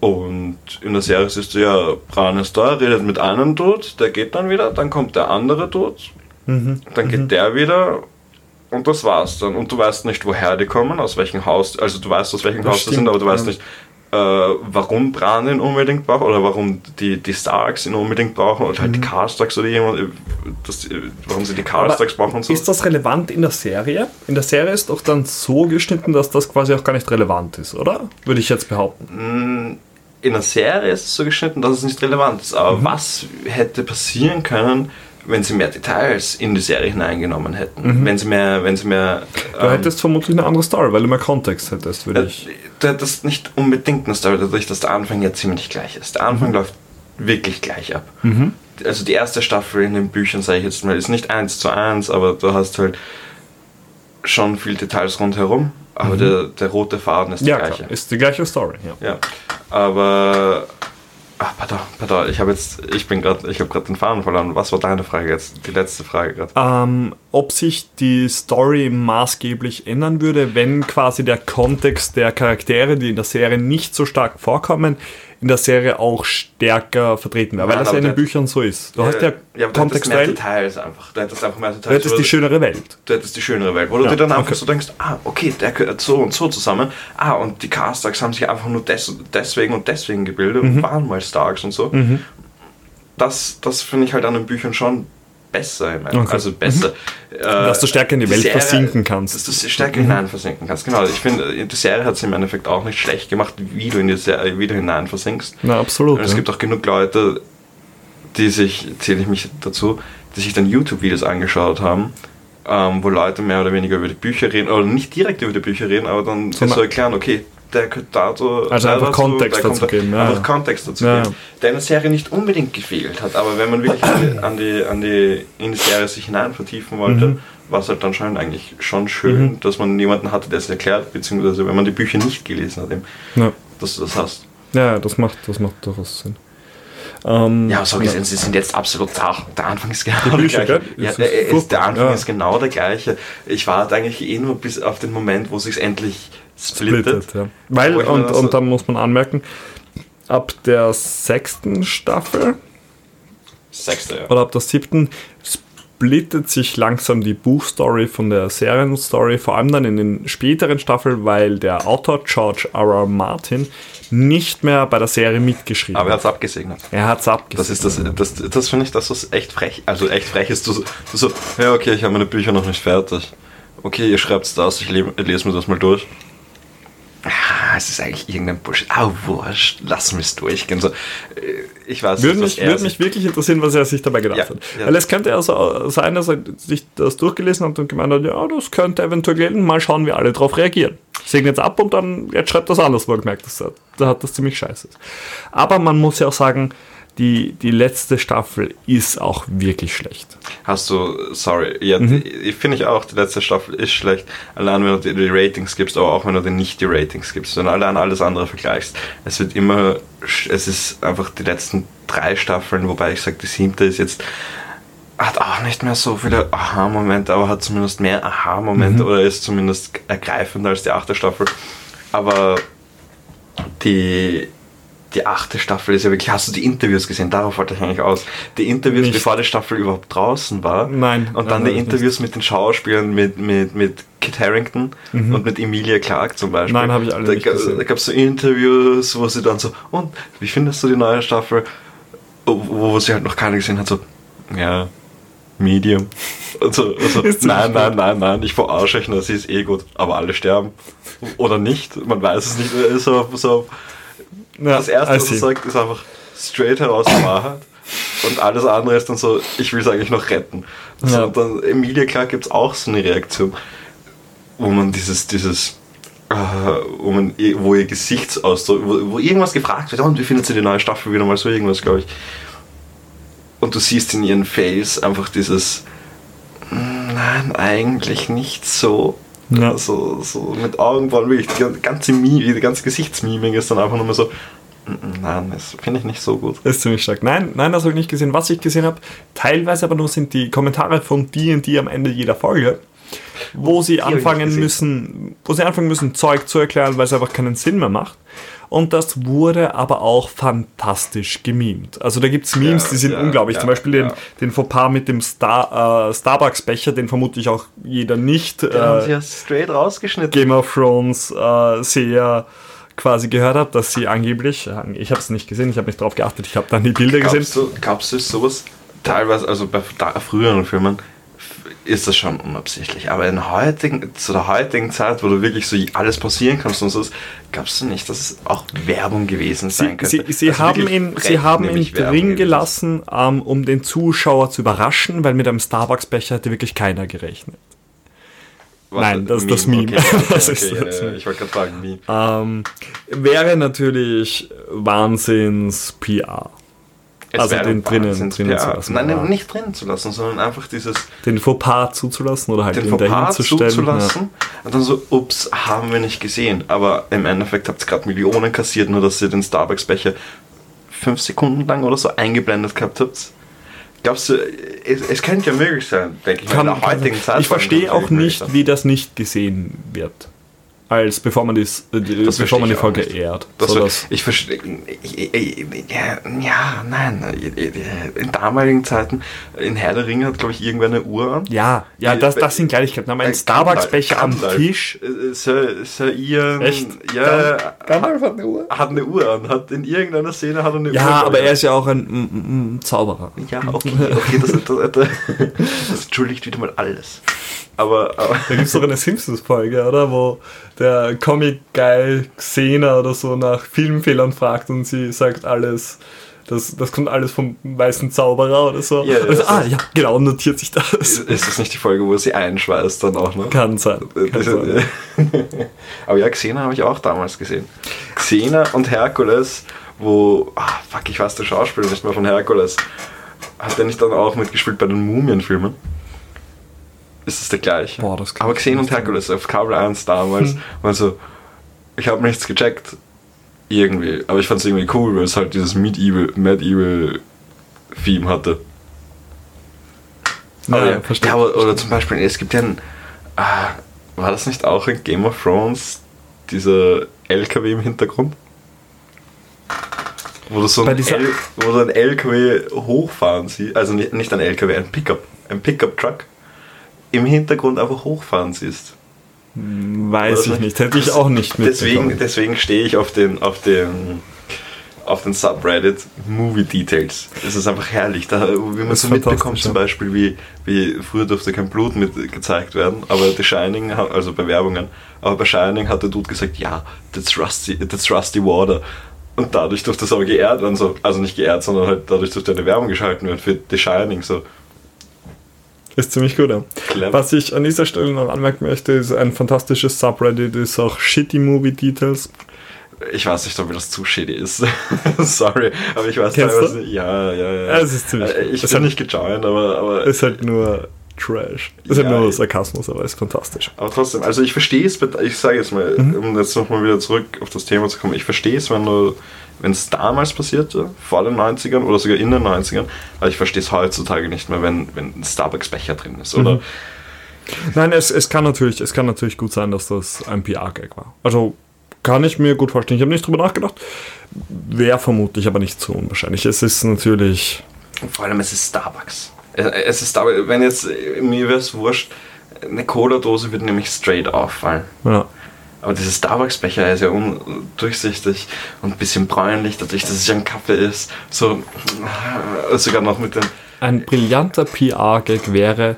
Und in der Serie siehst du ja, Bran ist da, redet mit einem dort, der geht dann wieder, dann kommt der andere dort, mhm. dann geht mhm. der wieder und das war's dann. Und du weißt nicht, woher die kommen, aus welchem Haus, also du weißt, aus welchem das Haus stimmt, die sind, aber du weißt ja. nicht, äh, warum Bran ihn unbedingt braucht oder warum die, die Starks ihn unbedingt brauchen oder halt mhm. die Carstarks oder jemand, das, warum sie die Carstarks brauchen und so. Ist das relevant in der Serie? In der Serie ist doch dann so geschnitten, dass das quasi auch gar nicht relevant ist, oder? Würde ich jetzt behaupten. Mm, in der Serie ist es so geschnitten, dass es nicht relevant ist. Aber mhm. was hätte passieren können, wenn sie mehr Details in die Serie hineingenommen hätten? Mhm. Wenn sie mehr, wenn sie mehr. Du ähm, hättest vermutlich eine andere Story, weil du mehr Kontext hättest, würde äh, ich. Du hättest nicht unbedingt eine Story, dadurch, dass der Anfang ja ziemlich gleich ist. Der Anfang mhm. läuft wirklich gleich ab. Mhm. Also die erste Staffel in den Büchern, sage ich jetzt mal, ist nicht eins zu eins, aber du hast halt schon viel Details rundherum. Aber mhm. der, der rote Faden ist ja, der gleiche. Klar. Ist die gleiche Story, ja. ja. Aber. Ah, pardon, pardon, ich habe jetzt, ich bin gerade, ich habe gerade den Faden verloren. Was war deine Frage jetzt? Die letzte Frage gerade. Ähm, ob sich die Story maßgeblich ändern würde, wenn quasi der Kontext der Charaktere, die in der Serie nicht so stark vorkommen, in der Serie auch stärker vertreten wäre, weil das ja in den Büchern so ist. Du ja, hast ja, ja kontextuell... mehr Details einfach. Du hättest einfach mehr Details. Du hättest die schönere Welt. Du hättest die schönere Welt, wo du dir dann einfach okay. so denkst, ah, okay, der gehört so und so zusammen. Ah, und die Castags haben sich einfach nur des, deswegen und deswegen gebildet mhm. und waren mal Starks und so. Mhm. Das, das finde ich halt an den Büchern schon besser. Ich meine. Okay. Also besser. Mhm. Äh, dass du stärker in die, die Welt Serie, versinken kannst. Dass du stärker mhm. hinein versinken kannst. Genau. Ich finde, die Serie hat es im Endeffekt auch nicht schlecht gemacht, wie du in die Serie wieder hinein versinkst. Na, absolut. Und es ja. gibt auch genug Leute, die sich, zähle ich mich dazu, die sich dann YouTube-Videos angeschaut haben, ähm, wo Leute mehr oder weniger über die Bücher reden, oder nicht direkt über die Bücher reden, aber dann so, so erklären, okay, der könnte dazu. Also einfach dazu, Kontext dazu geben. Ja. Einfach Kontext dazu ja. geben. Der in der Serie nicht unbedingt gefehlt hat, aber wenn man wirklich an die, an die, in die Serie sich hinein vertiefen wollte, mhm. war es halt dann schon eigentlich schon schön, mhm. dass man jemanden hatte, der es erklärt, beziehungsweise wenn man die Bücher nicht gelesen hat, eben, ja. dass du das hast. Ja, das macht, das macht durchaus Sinn. Ähm, ja, so gesehen, ja. sie sind jetzt absolut da. Der Anfang ist genau der gleiche. Ja, der, ist, der Anfang ja. ist genau der gleiche. Ich warte eigentlich eh nur bis auf den Moment, wo es sich endlich splittet. splittet ja. Weil, und, und da muss man anmerken, ab der sechsten Staffel Sechste, ja. oder ab der siebten splittet sich langsam die Buchstory von der Serienstory, vor allem dann in den späteren Staffeln, weil der Autor George R. R. Martin nicht mehr bei der Serie mitgeschrieben hat. Aber er hat es abgesegnet. Er hat es abgesegnet. Das ist das, das, das finde ich, dass das echt frech, also echt frech ist. Du, du so, ja okay, ich habe meine Bücher noch nicht fertig. Okay, ihr schreibt es das, ich lese mir das mal durch ah, es ist eigentlich irgendein Bullshit. Ah, wurscht, lass mich durchgehen. So, äh, ich weiß würde mich, würde mich wirklich interessieren, was er sich dabei gedacht ja, hat. Ja. Weil es könnte ja so sein, dass er sich das durchgelesen hat und gemeint hat, ja, das könnte eventuell gelten, mal schauen, wie alle darauf reagieren. Segnet jetzt ab und dann, jetzt schreibt das anders, wo er gemerkt hat, da hat das ziemlich scheiße. Aber man muss ja auch sagen, die, die letzte Staffel ist auch wirklich schlecht. Hast du, sorry, ja, mhm. finde ich auch, die letzte Staffel ist schlecht. Allein wenn du die Ratings gibst, aber auch wenn du dir nicht die Ratings gibst, wenn du allein alles andere vergleichst. Es wird immer, es ist einfach die letzten drei Staffeln, wobei ich sage, die siebte ist jetzt hat auch nicht mehr so viele Aha-Momente, aber hat zumindest mehr Aha-Momente mhm. oder ist zumindest ergreifender als die achte Staffel. Aber die, die achte Staffel ist ja wirklich, hast du die Interviews gesehen? Darauf wollte ich eigentlich aus. Die Interviews, nicht. bevor die Staffel überhaupt draußen war. Nein. Und dann nein, die Interviews mit den Schauspielern, mit, mit, mit Kit Harrington mhm. und mit Emilia Clarke zum Beispiel. Nein, habe ich alle da, nicht gesehen. Da gab es so Interviews, wo sie dann so, und, wie findest du die neue Staffel? Wo, wo sie halt noch keine gesehen hat, so, ja, Medium. Also, also nein, nein, nein, nein, ich verarsche euch nur, sie ist eh gut, aber alle sterben. Oder nicht, man weiß es nicht. So, so, ja, das Erste, was er sagt, ist einfach straight heraus Wahrheit. Und alles andere ist dann so, ich will es eigentlich noch retten. Ja. und dann Emilia Clark gibt es auch so eine Reaktion, wo man dieses, dieses, äh, wo, man, wo ihr Gesichtsausdruck, wo, wo irgendwas gefragt wird, oh, und wie findet sie die neue Staffel wieder mal so irgendwas, glaube ich. Und du siehst in ihren Face einfach dieses, hm, nein, eigentlich nicht so. Ja. So, so mit Augenbrauen, wirklich, die ganze, Mimik, die ganze Gesichtsmimik ist dann einfach nur mal so, Nein, das finde ich nicht so gut. Das ist ziemlich stark. Nein, nein, das habe ich nicht gesehen. Was ich gesehen habe, teilweise aber nur sind die Kommentare von D&D am Ende jeder Folge, wo sie anfangen müssen, wo sie anfangen müssen, Zeug zu erklären, weil es einfach keinen Sinn mehr macht. Und das wurde aber auch fantastisch gemimt. Also da gibt es Memes, ja, die sind ja, unglaublich. Ja, Zum Beispiel den, den Fauxpas mit dem Star, äh, Starbucks-Becher, den vermute ich auch jeder nicht. Den äh, haben sie ja straight rausgeschnitten. Game of Thrones äh, sehr quasi gehört habe, dass sie angeblich, äh, ich habe es nicht gesehen, ich habe nicht drauf geachtet, ich habe dann die Bilder glaubst gesehen. Du, glaubst du sowas teilweise, also bei früheren Filmen, ist das schon unabsichtlich. Aber in heutigen, zu der heutigen Zeit, wo du wirklich so alles passieren kannst und so, glaubst du nicht, dass es auch Werbung gewesen sein könnte? Sie, sie also haben ihn, sie haben ihn drin gelassen, um, um den Zuschauer zu überraschen, weil mit einem Starbucks-Becher hätte wirklich keiner gerechnet. Was Nein, das ist das Meme. Okay, okay, das ist okay, das ja, Ich wollte gerade sagen, Meme. Ähm, wäre natürlich Wahnsinns-PR. also den drinnen, drinnen zu lassen. Nein, aber. nicht drinnen zu lassen, sondern einfach dieses. Den Fauxpas zuzulassen oder halt den Fauxpas zuzulassen. Ja. Und dann so, ups, haben wir nicht gesehen. Aber im Endeffekt habt ihr gerade Millionen kassiert, nur dass ihr den Starbucks-Becher fünf Sekunden lang oder so eingeblendet gehabt habt. Glaubst du, es, es könnte ja möglich sein, denke ich, kann, in der heutigen Zeit. Ich verstehe auch nicht, wie das nicht gesehen wird als bevor man, dies, äh, das bevor man die Folge ehrt. Das so, ich verstehe. Ja, nein. In damaligen Zeiten, in Herr der Ringe hat, glaube ich, irgendwer eine Uhr an. Ja, ja, das, das sind Kleinigkeiten. Aber ein Starbucks-Becher am Tisch. Äh, Sir, Sir Ian. Echt? Ja. Gandalf hat eine Uhr? Hat eine Uhr an. Hat in irgendeiner Szene hat er eine ja, Uhr Ja, aber er ist ja auch ein mm, mm, Zauberer. Ja, okay, okay, das, das, das, das entschuldigt wieder mal alles. Aber, aber da gibt es doch eine Simpsons-Folge, oder? Wo der Comic-Guy Xena oder so nach Filmfehlern fragt und sie sagt alles. Das, das kommt alles vom weißen Zauberer oder so. Ja, also, ah, ja, genau, notiert sich das. Ist, ist das nicht die Folge, wo sie einschweißt dann auch noch? Kann sein. Kann sein. Aber ja, Xena habe ich auch damals gesehen. Xena und Herkules, wo, ah, fuck, ich weiß der Schauspieler nicht mehr von Herkules. Hat der nicht dann auch mitgespielt bei den Mumienfilmen? Ist es der gleiche. Boah, das Aber Xen und Herkules auf Kabel 1 damals, hm. also ich habe nichts gecheckt. Irgendwie. Aber ich fand es irgendwie cool, weil es halt dieses Medieval, Medieval Theme hatte. Ja, ja, verstehe. Ja, oder, oder zum Beispiel, es gibt ja ein. Äh, war das nicht auch in Game of Thrones dieser LKW im Hintergrund? Wo du so ein, L, wo du ein LKW hochfahren siehst, also nicht, nicht ein LKW, ein Pickup, ein Pickup-Truck im Hintergrund einfach hochfahren siehst. Weiß Oder ich nicht, hätte ich auch nicht Deswegen, deswegen stehe ich auf den, auf den, auf den Subreddit Movie Details. Es ist einfach herrlich, da, wie man so mitbekommt, zum Beispiel, wie, wie früher durfte kein Blut mit gezeigt werden, aber The Shining, also Bewerbungen, aber bei Shining hat der Dude gesagt, ja, that's rusty, that's rusty water. Und dadurch durfte es aber geehrt werden, so, also nicht geehrt, sondern halt dadurch durfte eine Werbung geschalten werden für The Shining. So, ist ziemlich gut, ja. Clever. Was ich an dieser Stelle noch anmerken möchte, ist ein fantastisches Subreddit, ist auch Shitty Movie Details. Ich weiß nicht, ob das zu shitty ist. Sorry, aber ich weiß Kennst teilweise. Du? Ja, ja, ja. Es ist ziemlich äh, Ich bin nicht gejoint, aber. aber ist halt nur Trash. Ist ja, nur Sarkasmus, aber ist fantastisch. Aber trotzdem, also ich verstehe es, ich sage jetzt mal, mhm. um jetzt nochmal wieder zurück auf das Thema zu kommen, ich verstehe es, wenn du wenn es damals passierte, vor den 90ern oder sogar in den 90ern, aber ich verstehe es heutzutage nicht mehr, wenn, wenn ein Starbucks-Becher drin ist, oder? Mhm. Nein, es, es, kann natürlich, es kann natürlich gut sein, dass das ein PR-Gag war. Also kann ich mir gut vorstellen. Ich habe nicht drüber nachgedacht. Wäre vermutlich aber nicht so unwahrscheinlich. Es ist natürlich. Vor allem, es ist Starbucks. Es ist Starbucks. Wenn jetzt, mir wäre es wurscht, eine Cola-Dose würde nämlich straight auffallen. Ja. Aber dieser Starbucks-Becher ist ja undurchsichtig und ein bisschen bräunlich, dadurch, dass es ja ein Kaffee ist. So, äh, sogar noch mit den, ein brillanter PR-Gag wäre,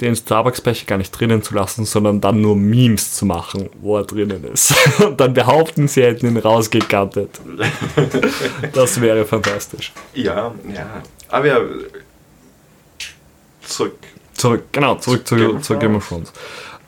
den Starbucks-Becher gar nicht drinnen zu lassen, sondern dann nur Memes zu machen, wo er drinnen ist. Und dann behaupten, sie hätten ihn rausgekantet. das wäre fantastisch. Ja, ja. Aber ja, zurück. Zurück, genau, zurück zu, Game, zu Game of Thrones.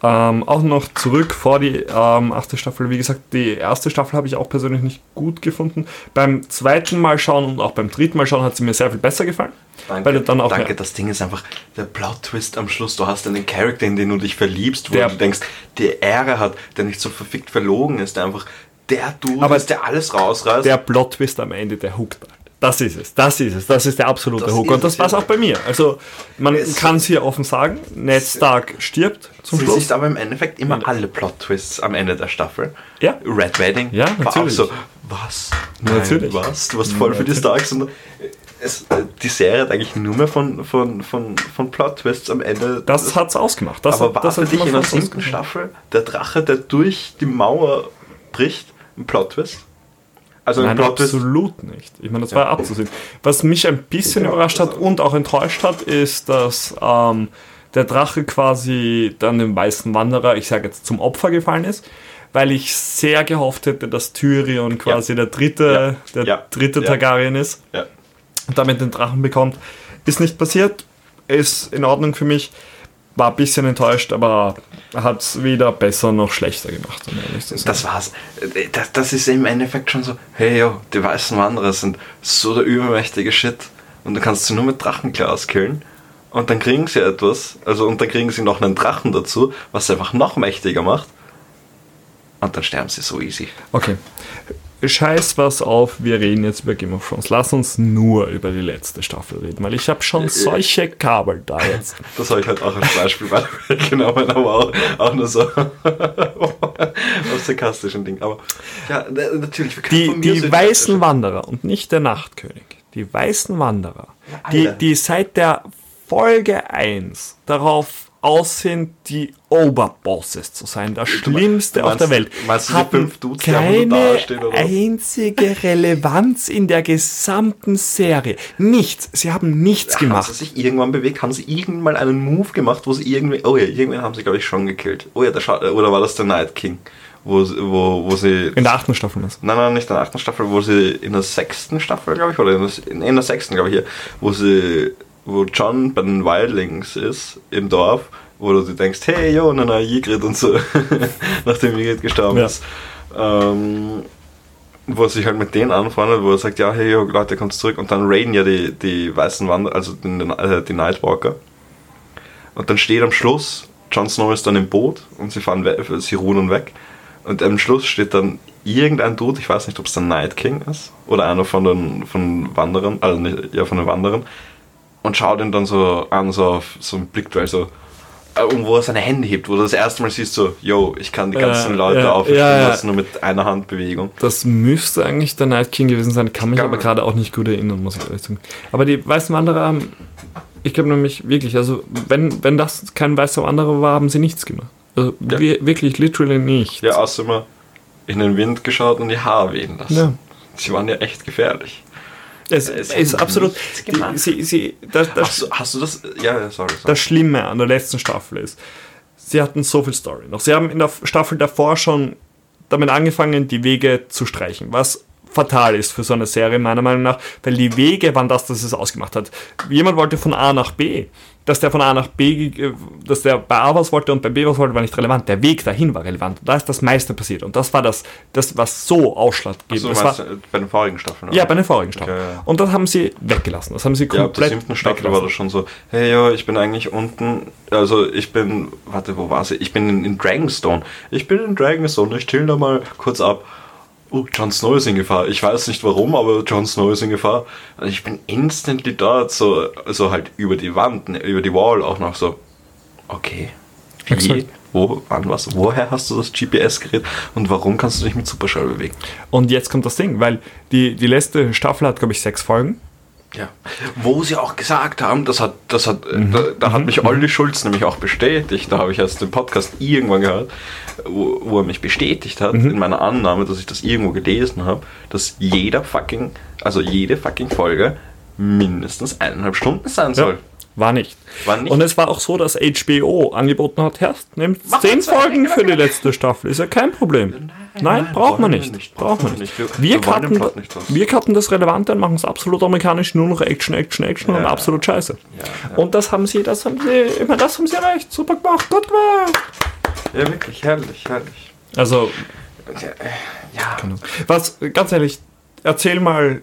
Ähm, auch noch zurück vor die ähm, achte Staffel. Wie gesagt, die erste Staffel habe ich auch persönlich nicht gut gefunden. Beim zweiten Mal schauen und auch beim dritten Mal schauen hat sie mir sehr viel besser gefallen. Danke, weil dann auch danke. das Ding ist einfach der Plot-Twist am Schluss. Du hast einen Charakter, in den du dich verliebst, wo du denkst, der Ehre hat, der nicht so verfickt verlogen ist, der einfach der Dude aber ist, der alles rausreißt. Der Plot-Twist am Ende, der huckt. Das ist es, das ist es, das ist der absolute das Hook. Und das war es auch bei mir. Also man kann es hier offen sagen, Ned Stark stirbt zum Schluss. Es ist aber im Endeffekt immer alle Plot-Twists am Ende der Staffel. Ja. Red Wedding ja, natürlich. war auch so, was? Nein, natürlich. Was? Du warst voll für die Starks. Und es, die Serie hat eigentlich nur mehr von, von, von, von Plot-Twists am Ende. Das hat es ausgemacht. Das aber war das für dich in der siebten Staffel der Drache, der durch die Mauer bricht, ein Plot-Twist? Also Nein, absolut nicht. Ich meine, das ja. war abzusehen. Was mich ein bisschen ja, überrascht hat und auch enttäuscht hat, ist, dass ähm, der Drache quasi dann dem weißen Wanderer, ich sage jetzt, zum Opfer gefallen ist, weil ich sehr gehofft hätte, dass Tyrion quasi ja. der dritte, der dritte Targaryen ist und damit den Drachen bekommt. Ist nicht passiert, ist in Ordnung für mich war ein bisschen enttäuscht, aber hat es weder besser noch schlechter gemacht. Um das war's. Das, das, ist im Endeffekt schon so, hey yo, die weißen Wanderer sind so der übermächtige Shit und du kannst sie nur mit Drachenglas killen und dann kriegen sie etwas, also und dann kriegen sie noch einen Drachen dazu, was sie einfach noch mächtiger macht und dann sterben sie so easy. Okay, scheiß was auf, wir reden jetzt über Game of Thrones. Lass uns nur über die letzte Staffel reden, weil ich habe schon solche Kabel da jetzt. Das habe ich halt auch als Beispiel genommen, aber auch, auch nur so aus sarkastischen Ding. Aber ja, natürlich. Die, die weißen Wanderer und nicht der Nachtkönig. Die weißen Wanderer, die, die seit der Folge 1 darauf aussehen, die Oberbosses zu sein, das Schlimmste meinst, auf der Welt, meinst du fünf Dudes, keine einzige Relevanz in der gesamten Serie. Nichts. Sie haben nichts haben gemacht. Haben sie sich irgendwann bewegt? Haben sie irgendwann mal einen Move gemacht, wo sie irgendwie, oh ja, irgendwann haben sie, glaube ich, schon gekillt. Oh ja, der oder war das der Night King? Wo, wo, wo sie. In der achten Staffel ist. Nein, nein, nicht in der achten Staffel, wo sie in der sechsten Staffel, glaube ich, oder in der, in der sechsten, glaube ich, hier, wo sie wo John bei den Wildlings ist im Dorf, wo du dir denkst, hey, yo, na, na, Ygritte und so, nachdem Ygritte gestorben ja. ist. Ähm, wo er sich halt mit denen anfreundet, wo er sagt, ja, hey, yo, Leute, kommt zurück. Und dann raiden ja die, die weißen Wanderer, also die, äh, die Nightwalker. Und dann steht am Schluss, Jon Snow ist dann im Boot und sie fahren weg, sie ruhen weg. Und am Schluss steht dann irgendein Dude, ich weiß nicht, ob es der Night King ist oder einer von den von Wanderern, also nicht, ja, von den Wanderern, und schaut ihn dann so an, so auf so einen Blick, weil so, äh, und wo er seine Hände hebt, wo du das erste Mal siehst, so, yo, ich kann die ganzen äh, Leute ja, aufstehen ja, lassen, nur mit einer Handbewegung. Das müsste eigentlich der Night King gewesen sein, kann mich aber gerade auch nicht gut erinnern, muss ich ehrlich sagen. Aber die weißen Wanderer haben, ich glaube nämlich wirklich, also wenn, wenn das kein weißer Wanderer war, haben sie nichts gemacht. Also ja. wirklich, literally nicht. Ja, außer immer in den Wind geschaut und die Haare wehen lassen. Sie waren ja echt gefährlich. Es, es ist absolut. Die, sie, sie, das, das, hast, du, hast, du, das? Ja, sorry, sorry. Das Schlimme an der letzten Staffel ist, sie hatten so viel Story noch. Sie haben in der Staffel davor schon damit angefangen, die Wege zu streichen, was fatal ist für so eine Serie, meiner Meinung nach, weil die Wege waren das, das es ausgemacht hat. Jemand wollte von A nach B dass der von A nach B, äh, dass der bei A was wollte und bei B was wollte, war nicht relevant. Der Weg dahin war relevant. Und da ist das meiste passiert. Und das war das, das was so ausschlaggebend. So, war, bei den vorigen Staffeln? Oder? Ja, bei den vorigen Staffeln. Okay. Und das haben sie weggelassen. Das haben sie komplett Ja, ab der siebten Staffel war das schon so, hey, ja, ich bin eigentlich unten, also ich bin, warte, wo war sie? Ich bin in, in Dragonstone. Ich bin in Dragonstone, ich chill da mal kurz ab oh, Jon Snow ist in Gefahr. Ich weiß nicht warum, aber Jon Snow ist in Gefahr. Und ich bin instantly dort, so, so halt über die Wand, ne, über die Wall auch noch so, okay, wie, wo, wann, was, woher hast du das GPS-Gerät und warum kannst du dich mit Superschall bewegen? Und jetzt kommt das Ding, weil die, die letzte Staffel hat, glaube ich, sechs Folgen. Ja. Wo sie auch gesagt haben, das hat, das hat, mhm. da, da, hat mhm. mich Olli Schulz nämlich auch bestätigt, da habe ich erst den Podcast irgendwann gehört, wo, wo er mich bestätigt hat, mhm. in meiner Annahme, dass ich das irgendwo gelesen habe, dass jeder fucking, also jede fucking Folge mindestens eineinhalb Stunden sein soll. Ja. War nicht. War nicht. Und es war auch so, dass HBO angeboten hat, Herst, nehmt zehn Folgen für die letzte Staffel. Ist ja kein Problem. Nein, nein, nein braucht man nicht. nicht. Braucht man nicht. Wir, wir, cutten, wir cutten das Relevante und machen es absolut amerikanisch, nur noch Action, Action, Action ja. und absolut scheiße. Ja, ja. Und das haben sie, das haben sie, immer das haben sie erreicht. Super gemacht, gut gemacht. Ja, wirklich, herrlich, herrlich. Also, ja. Was, ganz ehrlich, erzähl mal,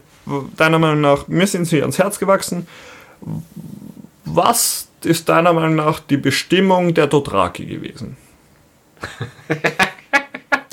deiner Meinung nach, mir sind sie ans Herz gewachsen was ist deiner Meinung nach die Bestimmung der Dothraki gewesen?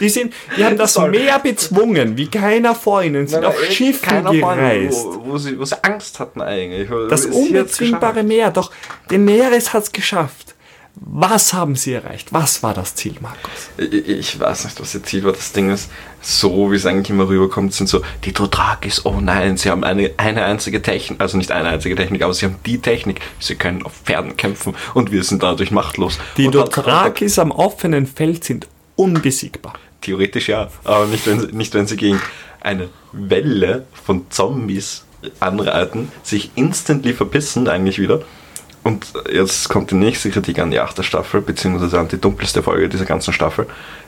Die, sind, die haben das Meer bezwungen, wie keiner vor ihnen, sind auf Schiffen gereist. Wo, wo, sie, wo sie Angst hatten eigentlich. Das unbezwingbare Meer, doch Daenerys hat es geschafft. Was haben sie erreicht? Was war das Ziel, Markus? Ich, weiß nicht, was ihr Ziel war. Das Ding ist, so wie es eigentlich immer rüberkommt, sind so, die Dothrakis, oh nein, sie haben eine, eine einzige Technik, also nicht eine einzige Technik, aber sie haben die Technik, sie können auf Pferden kämpfen und wir sind dadurch machtlos. Die Dothrakis am offenen Feld sind unbesiegbar. Theoretisch ja, aber nicht wenn, sie, nicht wenn sie gegen eine Welle von Zombies anreiten, sich instantly verpissen eigentlich wieder und jetzt kommt die nächste Kritik an die achte Staffel, beziehungsweise an die dunkelste Folge dieser ganzen Staffel,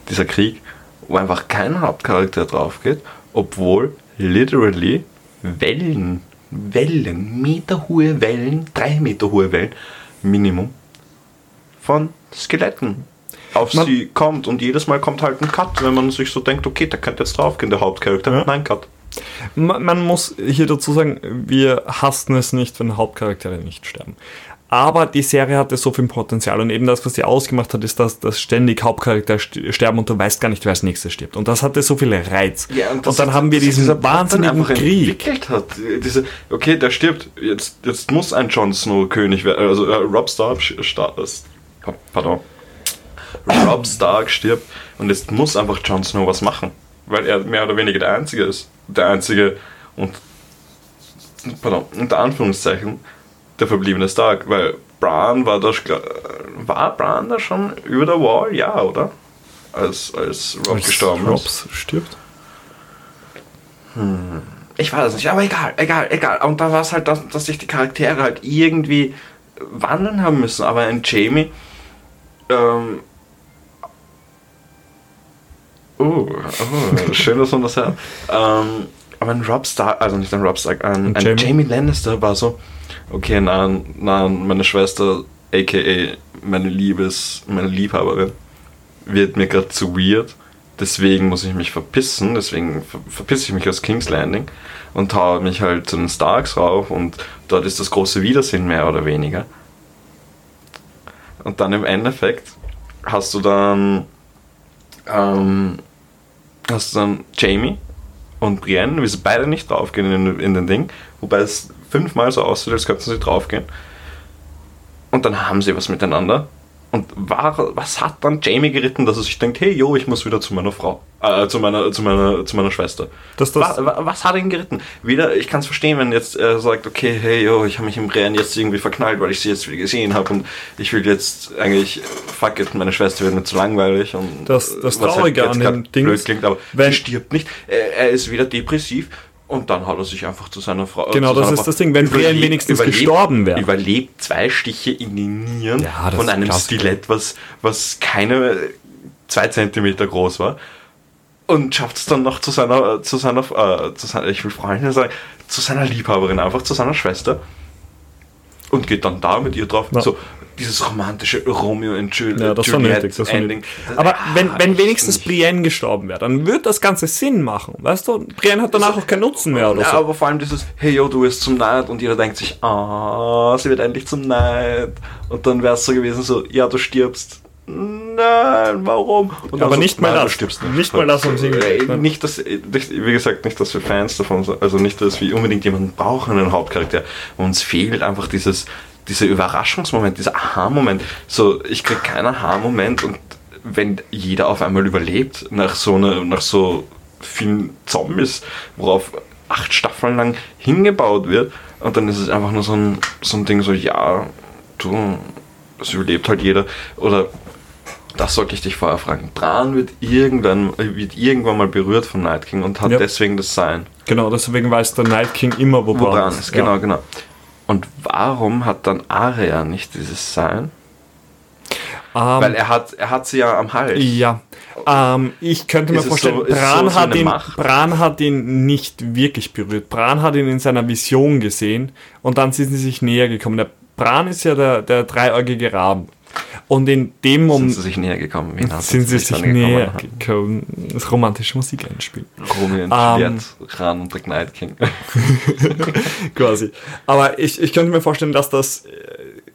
dieser Krieg, wo einfach kein Hauptcharakter drauf geht, obwohl literally Wellen, Wellen, meterhohe Wellen, drei Meter hohe Wellen, Minimum, von Skeletten auf man, sie kommt und jedes Mal kommt halt ein Cut, wenn man sich so denkt, okay, der könnte jetzt draufgehen, der Hauptcharakter. Ja. Nein, Cut. Man, man, muss hier dazu sagen, wir hassen es nicht, wenn Hauptcharaktere nicht sterben. Aber die Serie hatte so viel Potenzial und eben das, was sie ausgemacht hat, ist, dass, dass ständig Hauptcharakter sterben und du weißt gar nicht, wer als nächstes stirbt. Und das hatte so viel Reiz. Ja, und, und dann haben wir diesen wahnsinnigen Krieg. entwickelt hat. Diese, okay, der stirbt. Jetzt, jetzt muss ein Jon Snow König werden. Also äh, Rob Stark, Star, pardon. Rob Stark stirbt und jetzt muss einfach Jon Snow was machen. Weil er mehr oder weniger der Einzige ist. Der Einzige und pardon, unter Anführungszeichen der verbliebene Stark, weil Bran war das war Bran da schon über der Wall, ja, oder? Als, als Rob als gestorben Robs ist. stirbt. Hm. Ich weiß es nicht, aber egal, egal, egal. Und da war es halt, dass, dass sich die Charaktere halt irgendwie wandeln haben müssen. Aber ein Jamie, ähm, Oh, oh, schön, dass man das hört. ähm, aber ein Rob Stark, also nicht ein Rob Stark, ein, ein Jamie? Jamie Lannister war so, okay, nein, nein, meine Schwester, aka meine Liebes, meine Liebhaberin, wird mir gerade zu weird. Deswegen muss ich mich verpissen, deswegen ver verpisse ich mich aus King's Landing und haue mich halt zu den Starks rauf und dort ist das große Wiedersehen mehr oder weniger. Und dann im Endeffekt hast du dann ähm, hast du dann Jamie und Brienne, wie sie beide nicht draufgehen in, in den Ding, wobei es fünfmal so aussieht, als könnten sie draufgehen. Und dann haben sie was miteinander. Und war, was hat dann Jamie geritten, dass er sich denkt, hey, yo, ich muss wieder zu meiner Frau, äh, zu meiner, zu meiner, zu meiner Schwester. Das, das was, was, hat ihn geritten? Wieder, ich kann es verstehen, wenn jetzt er sagt, okay, hey, yo, ich habe mich im Rennen jetzt irgendwie verknallt, weil ich sie jetzt wieder gesehen habe und ich will jetzt eigentlich, fuck it, meine Schwester wird mir zu langweilig und das, das Traurige halt an dem Ding blöd klingt, aber wenn, sie stirbt nicht. Er, er ist wieder depressiv und dann hat er sich einfach zu seiner Frau. Genau, das ist das Ding, wenn Brian wenigstens überlebt, gestorben wäre. Überlebt zwei Stiche in die Nieren ja, von einem Stilett, was, was keine zwei Zentimeter groß war. Und schafft es dann noch zu seiner, zu seiner, äh, zu seiner, ich will Freundin sagen, zu seiner Liebhaberin, einfach zu seiner Schwester. Und geht dann da mit ihr drauf. Ja. So, dieses romantische Romeo und Juliet, ja, das Juliet nötig, das Ending. Aber wenn, wenn wenigstens Brienne gestorben wäre, dann würde das Ganze Sinn machen. Weißt du, Brienne hat danach auch keinen Nutzen mehr oder ja, so. aber vor allem dieses, hey yo, du wirst zum Neid und jeder denkt sich, ah, sie wird endlich zum Neid. Und dann wäre es so gewesen, so, ja, du stirbst. Nein, warum? Und aber so, nicht mal das. Stirbst nicht. nicht mal das um sie. Nicht, dass, wie gesagt, nicht, dass wir Fans davon sind, also nicht, dass wir unbedingt jemanden brauchen, einen Hauptcharakter. Uns fehlt einfach dieses, dieser Überraschungsmoment, dieser Aha-Moment. So, ich krieg keinen Aha-Moment und wenn jeder auf einmal überlebt, nach so, einer, nach so vielen Zombies, worauf acht Staffeln lang hingebaut wird, und dann ist es einfach nur so ein, so ein Ding, so, ja, du, es überlebt halt jeder. Oder das sollte ich dich vorher fragen. Bran wird irgendwann, wird irgendwann mal berührt von Night King und hat ja. deswegen das Sein. Genau, deswegen weiß der Night King immer, wo, wo Bran, ist. Genau, ja. genau. Und warum hat dann Arya nicht dieses Sein? Um, ähm, Weil er hat, er hat sie ja am Hals. Ja. Ähm, ich könnte mir vorstellen, so, Bran, so hat ihn, Bran hat ihn nicht wirklich berührt. Bran hat ihn in seiner Vision gesehen und dann sind sie sich näher gekommen. Der Bran ist ja der, der dreieugige Raben. Und in dem Moment. Sind sie sich näher gekommen? Wen sind sie sich näher gekommen? Das romantische Musik einspielen. Romeo und um, Juliet, Ran und the Night King. Quasi. Aber ich, ich könnte mir vorstellen, dass das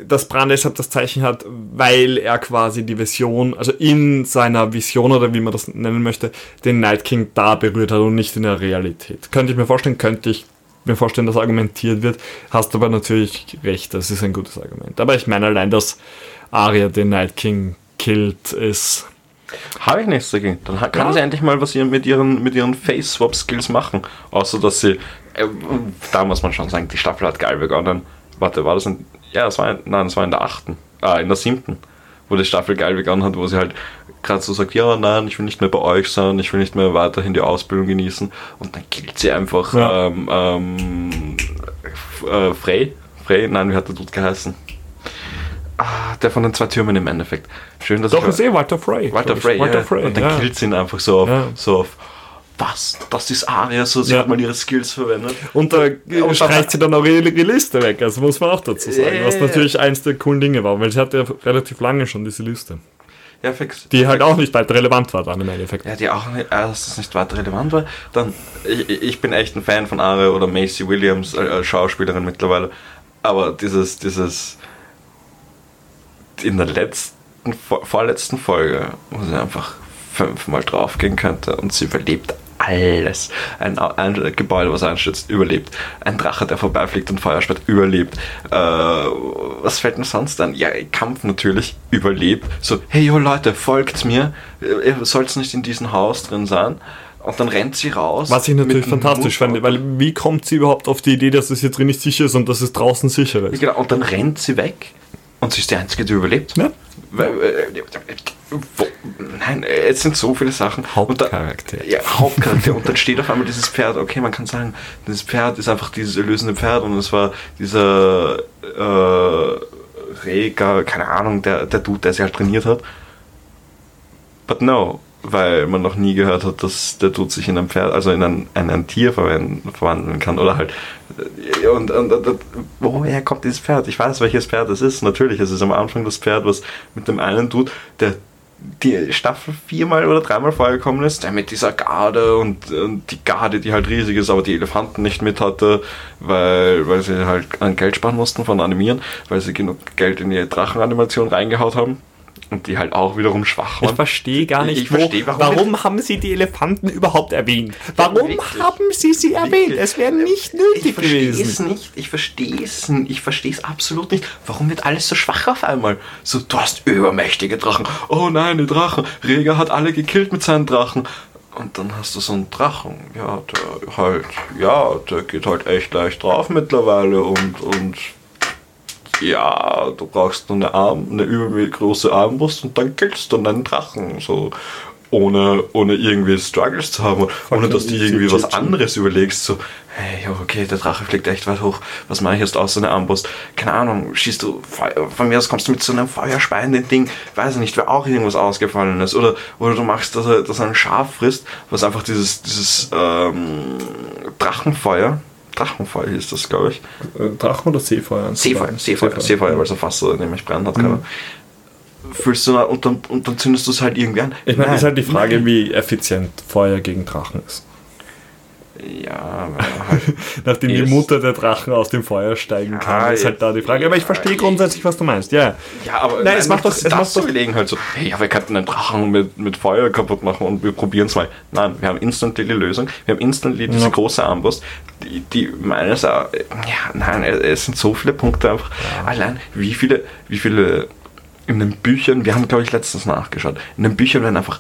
dass Bran deshalb das Zeichen hat, weil er quasi die Vision, also in seiner Vision oder wie man das nennen möchte, den Night King da berührt hat und nicht in der Realität. Könnte ich mir vorstellen, könnte ich mir vorstellen, dass argumentiert wird. Hast aber natürlich recht, das ist ein gutes Argument. Aber ich meine allein, dass Arya den Night King killt, ist. Habe ich nichts dagegen. Dann kann ja. sie endlich mal was mit ihren, mit ihren Face-Swap-Skills machen. Außer dass sie, äh, da muss man schon sagen, die Staffel hat geil begonnen. Warte, war das ein ja, das war, nein, das war in der achten, ah, in der siebten, wo die Staffel geil begonnen hat, wo sie halt gerade so sagt, ja, nein, ich will nicht mehr bei euch sein, ich will nicht mehr weiterhin die Ausbildung genießen. Und dann killt sie einfach ja. ähm, ähm, äh, Frey. Frey, nein, wie hat der Dude geheißen? Ah, der von den zwei Türmen im Endeffekt. Schön, dass Doch, ist eh Walter Frey. Walter Frey, Walter ja. Frey, Und dann ja. killt sie ihn einfach so auf, ja. so auf was, das ist Aria, so sie ja. hat mal ihre Skills verwendet. Und da und streicht sie dann auch ihre, ihre Liste weg, also muss man auch dazu sagen, yeah. was natürlich eins der coolen Dinge war, weil sie hatte ja relativ lange schon diese Liste. Ja, fix. Die halt auch nicht weiter relevant war dann im Endeffekt. Ja, die auch nicht, erstens nicht weiter relevant war. Dann, ich, ich bin echt ein Fan von Aria oder Macy Williams als Schauspielerin mittlerweile. Aber dieses, dieses, in der letzten, vorletzten Folge, wo sie einfach fünfmal draufgehen könnte und sie überlebt alles. Ein, ein, Gebäude, was einstürzt, überlebt. Ein Drache, der vorbeifliegt und Feuer spät, überlebt. Äh, was fällt mir sonst an? Ja, Kampf natürlich, überlebt. So, hey, yo Leute, folgt mir. Ihr sollt nicht in diesem Haus drin sein. Und dann rennt sie raus. Was ich natürlich fantastisch fand, weil wie kommt sie überhaupt auf die Idee, dass es hier drin nicht sicher ist und dass es draußen sicher ist? Genau, und dann rennt sie weg und sie ist die Einzige, die überlebt. Ja. Äh, nein, es sind so viele Sachen. Hauptcharakter. Da, ja, Hauptcharakter. und dann steht auf einmal dieses Pferd. Okay, man kann sagen, dieses Pferd ist einfach dieses erlösende Pferd und es war dieser äh, Rega, keine Ahnung, der, der Dude, der sie halt trainiert hat. But no, weil man noch nie gehört hat, dass der Dude sich in ein Pferd, also in ein, ein, ein Tier verwandeln kann oder halt. Äh, und, und, und, woher kommt dieses Pferd? Ich weiß, welches Pferd es ist. Natürlich, es ist am Anfang das Pferd, was mit dem einen Dude, der die Staffel viermal oder dreimal vorgekommen ist, der mit dieser Garde und, und, die Garde, die halt riesig ist, aber die Elefanten nicht mit hatte, weil, weil sie halt an Geld sparen mussten von Animieren, weil sie genug Geld in die Drachenanimation reingehaut haben. Und die halt auch wiederum schwach waren. Ich verstehe gar nicht, ich wo, verstehe, warum, warum haben sie die Elefanten überhaupt erwähnt? Warum ja, haben sie sie erwähnt? Es wäre nicht nötig ich gewesen. Es nicht, ich verstehe es nicht. Ich verstehe es absolut nicht. Warum wird alles so schwach auf einmal? So, du hast übermächtige Drachen. Oh nein, die Drachen. Rega hat alle gekillt mit seinen Drachen. Und dann hast du so einen Drachen, ja, der halt, ja, der geht halt echt leicht drauf mittlerweile und, und ja, du brauchst nur eine, Arm, eine übergroße Armbrust und dann killst du einen Drachen. So ohne, ohne irgendwie Struggles zu haben, ohne dass du irgendwie was anderes überlegst, so, hey, okay, der Drache fliegt echt weit hoch, was mache ich jetzt aus so einer Armbrust? Keine Ahnung, schießt du, von mir aus kommst du mit so einem feuerspeienden Ding, weiß ich nicht, wer auch irgendwas ausgefallen ist, oder, oder du machst, dass er, dass er ein Schaf frisst, was einfach dieses, dieses ähm, Drachenfeuer, Drachenfeuer hieß das, glaube ich. Äh, Drachen oder Seefeuer? Seefeuer, Seefeuer, Seefeuer, weil es so fast so nämlich brennen hat. Mhm. Füllst du und dann, und dann zündest du es halt irgendwie an. Ich meine, es ist halt die Frage, nein. wie effizient Feuer gegen Drachen ist. Ja, halt nachdem die Mutter der Drachen aus dem Feuer steigen kann, ist halt da die Frage. Aber ich verstehe grundsätzlich, was du meinst. Ja, ja aber nein, es macht doch, es macht doch gelegen halt so. Hey, ja, wir könnten einen Drachen mit, mit Feuer kaputt machen und wir probieren es mal. Nein, wir haben instantly die Lösung. Wir haben instantly diese ja. große Armbrust, die, die meines, ja, nein, es sind so viele Punkte einfach. Ja. Allein wie viele, wie viele in den Büchern, wir haben glaube ich letztens nachgeschaut, in den Büchern werden einfach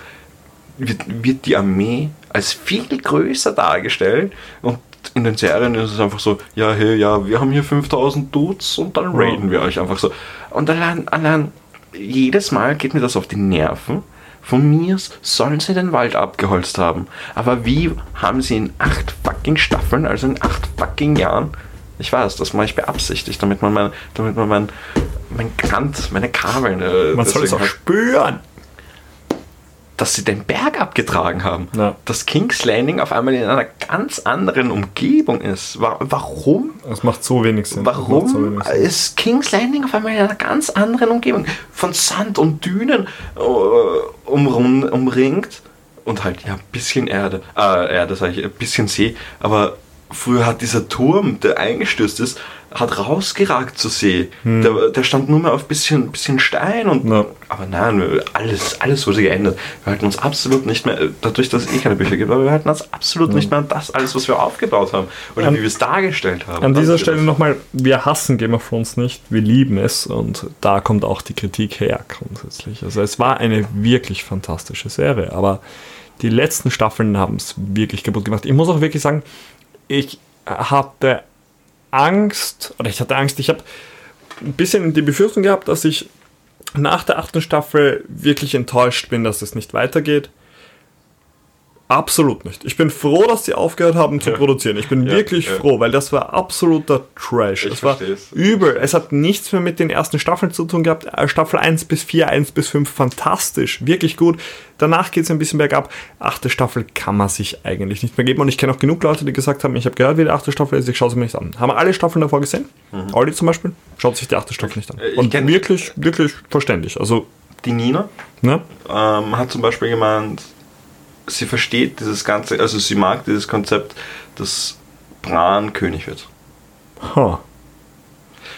wird, wird die Armee als viel größer dargestellt und in den Serien ist es einfach so, ja, hey, ja, wir haben hier 5000 Dudes und dann raiden wir euch einfach so. Und allein, allein jedes Mal geht mir das auf die Nerven. Von mir sollen sie den Wald abgeholzt haben. Aber wie haben sie in acht fucking Staffeln, also in acht fucking Jahren, ich weiß, das mache ich beabsichtigt, damit man mein, damit man mein, mein Kant, meine Kabeln. Äh, man soll es auch spüren dass sie den Berg abgetragen haben. Ja. Dass King's Landing auf einmal in einer ganz anderen Umgebung ist. Warum? Das macht so wenig Sinn. Warum so wenig Sinn. ist King's Landing auf einmal in einer ganz anderen Umgebung? Von Sand und Dünen äh, umrum, umringt und halt ja ein bisschen Erde. Äh, Erde sage ich, ein bisschen See. Aber früher hat dieser Turm, der eingestürzt ist, hat rausgeragt zur See. Hm. Der, der, stand nur mehr auf bisschen, bisschen Stein und. Ja. Aber nein, alles, alles wurde geändert. Wir halten uns absolut nicht mehr, dadurch, dass es eh keine Bücher gibt, aber wir halten uns absolut ja. nicht mehr an das alles, was wir aufgebaut haben. Oder an, wie wir es dargestellt haben. An dieser Stelle nochmal, wir hassen Game of Thrones nicht, wir lieben es und da kommt auch die Kritik her grundsätzlich. Also es war eine wirklich fantastische Serie, aber die letzten Staffeln haben es wirklich kaputt gemacht. Ich muss auch wirklich sagen, ich hatte Angst, oder ich hatte Angst, ich habe ein bisschen die Befürchtung gehabt, dass ich nach der achten Staffel wirklich enttäuscht bin, dass es nicht weitergeht. Absolut nicht. Ich bin froh, dass sie aufgehört haben zu ja. produzieren. Ich bin ja, wirklich ja. froh, weil das war absoluter Trash. Ich es war übel. Es hat nichts mehr mit den ersten Staffeln zu tun gehabt. Äh, Staffel 1 bis 4, 1 bis 5, fantastisch. Wirklich gut. Danach geht es ein bisschen bergab. Achte Staffel kann man sich eigentlich nicht mehr geben. Und ich kenne auch genug Leute, die gesagt haben, ich habe gehört, wie die achte Staffel ist, ich schaue sie mir nicht an. Haben alle Staffeln davor gesehen? Mhm. Olli zum Beispiel schaut sich die achte Staffel nicht an. Äh, Und wirklich, wirklich verständlich. Also die Nina ne? ähm, hat zum Beispiel gemeint, sie versteht dieses ganze, also sie mag dieses Konzept, dass Bran König wird. Huh.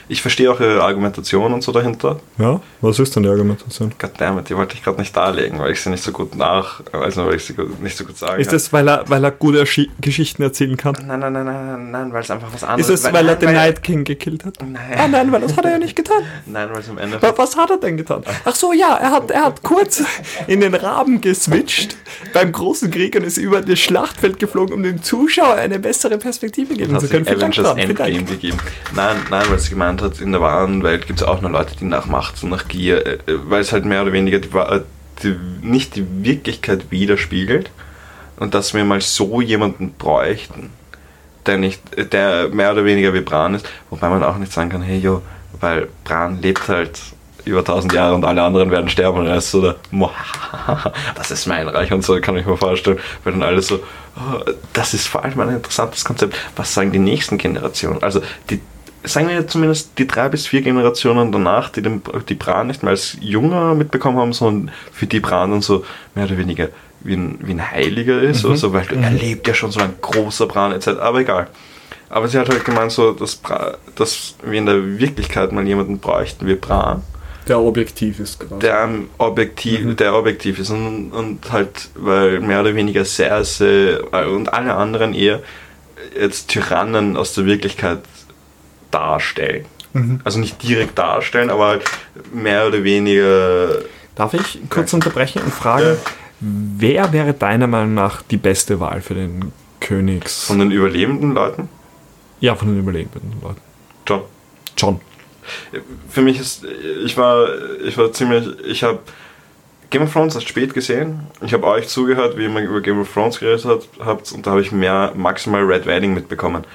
Ich verstehe auch ihre Argumentation und so dahinter. Ja, was ist denn die Argumentation? Goddammit, die wollte ich gerade nicht darlegen, weil ich sie nicht so gut nach, also weil ich sie nicht so gut sagen Ist das, weil er, weil er gute Geschichten erzählen kann? Nein, nein, nein, nein, nein, weil es einfach was anderes ist. Ist es, weil, weil er den Night King gekillt hat? Nein. Ah, nein, weil das hat er ja nicht getan. Nein, weil es am Ende. Was hat er denn getan? Ach so, ja, er hat, er hat kurz in den Raben geswitcht beim großen Krieg und ist über das Schlachtfeld geflogen, um dem Zuschauer eine bessere Perspektive geben zu können. Avengers Endgame gegeben. Nein, nein, weil sie gemeint hat, in der wahren Welt gibt es auch nur Leute, die nach Macht und nach Gier, äh, weil es halt mehr oder weniger die, die, nicht die Wirklichkeit widerspiegelt und dass wir mal so jemanden bräuchten, der nicht, der mehr oder weniger wie Bran ist, wobei man auch nicht sagen kann, hey jo, weil Bran lebt halt über 1000 Jahre und alle anderen werden sterben und er ist so der, das ist mein Reich und so, kann ich mir vorstellen, weil dann alle so, oh, das ist vor allem ein interessantes Konzept, was sagen die nächsten Generationen? Also die, sagen wir zumindest die drei bis vier Generationen danach, die den, die Bran nicht mehr als Junger mitbekommen haben, sondern für die Bran dann so mehr oder weniger wie ein, wie ein Heiliger ist, mhm. also, weil mhm. er lebt ja schon so ein großer Bran etc. Aber egal. Aber sie hat halt gemeint, so, dass, dass wir in der Wirklichkeit mal jemanden bräuchten wie Bran. Der objektiv ist quasi. Der objektiv, mhm. der objektiv ist und, und halt, weil mehr oder weniger Cersei und alle anderen eher jetzt Tyrannen aus der Wirklichkeit darstellen. Mhm. Also nicht direkt darstellen, aber halt mehr oder weniger. Darf ich kurz unterbrechen und fragen, ja. wer wäre deiner Meinung nach die beste Wahl für den Königs? Von den überlebenden Leuten? Ja, von den überlebenden Leuten. John. John. Für mich ist, ich war, ich war ziemlich, ich habe Game of Thrones erst spät gesehen. Ich habe euch zugehört, wie ihr über Game of Thrones geredet habt und da habe ich mehr maximal Red Wedding mitbekommen.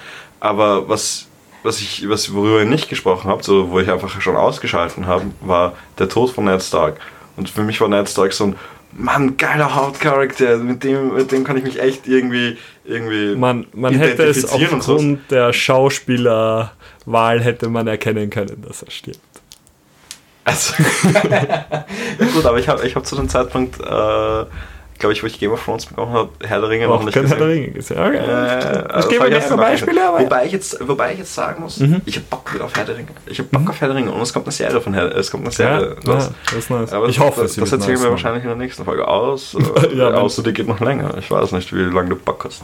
Aber was was ich, was, worüber ich nicht gesprochen habe, so, wo ich einfach schon ausgeschalten habe, war der Tod von Ned Stark. Und für mich war Ned Stark so ein Mann, geiler Hauptcharakter, mit dem, mit dem kann ich mich echt irgendwie, irgendwie man, man hätte es aufgrund der Schauspielerwahl hätte man erkennen können, dass er stirbt. Also, gut, aber ich habe ich hab zu dem Zeitpunkt äh, glaube ich, wo ich Game of Thrones bekommen habe, Herr der Ringe noch nicht gesehen. Herr der Ringe gesehen. Okay. Äh, also gebe mir mehrere Beispiele, aber wobei ich jetzt, wobei ich jetzt sagen muss, mhm. ich habe Bock wieder auf Herr der Ringe. Ich habe Bock mhm. auf Herr der Ringe und es kommt eine Serie von Herr, es kommt eine Serie. Ja, ja das ist nice. Aber ich hoffe, das, das erzählen nice, wir wahrscheinlich in der nächsten Folge aus. ja, außer die geht noch länger. Ich weiß nicht, wie lange du Bock hast.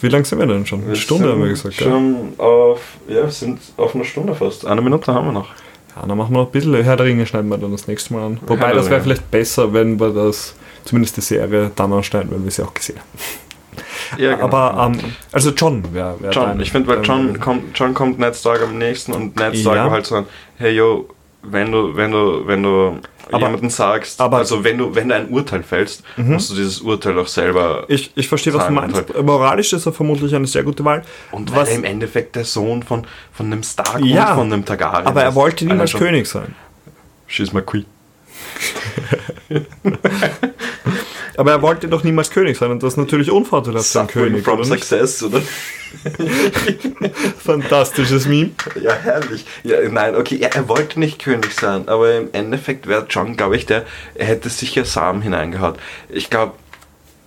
Wie lange sind wir denn schon? Eine Stunde haben wir gesagt. Schon ja. auf, ja, wir sind auf eine Stunde fast. Eine Minute haben wir noch. Ja, dann machen wir noch ein bisschen Herr der Ringe, schneiden wir dann das nächste Mal an. Wobei, das wäre vielleicht besser, wenn wir das zumindest die Serie dann anschneiden, weil wir sie auch gesehen haben. Ja, genau. Aber ähm, also John wäre wär John, dein, ich finde, weil John kommt, John kommt Ned Stark am nächsten und Ned Stark ja. halt so ein, hey yo, wenn du, wenn du, wenn du Aber- jemanden sagst, aber- also wenn du, wenn du ein Urteil fällst, musst du dieses Urteil auch selber. Ich, ich verstehe, was du meinst. halt. Moralisch ist er vermutlich eine sehr gute Wahl. und weil was, er im Endeffekt der Sohn von, von einem Stark Ja, und von einem Targaryen aber er wollte niemals schon- König sein. She's my queen. Aber er wollte doch niemals König sein und das ist natürlich unvorteilhaft für einen König. from success, oder? Fantastisches Meme. Ja, herrlich. Ja, nein, okay, ja, er wollte nicht König sein, aber im Endeffekt wäre John, glaube ich, der, er hätte sicher Samen hineingehaut. Ich glaube,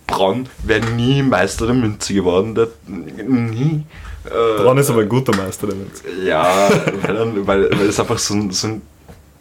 Bronn wäre nie Meister der Münze geworden. Der, nie. Äh, Braun ist aber ein guter Meister damit. Ja, weil, weil, weil es einfach so ein, so ein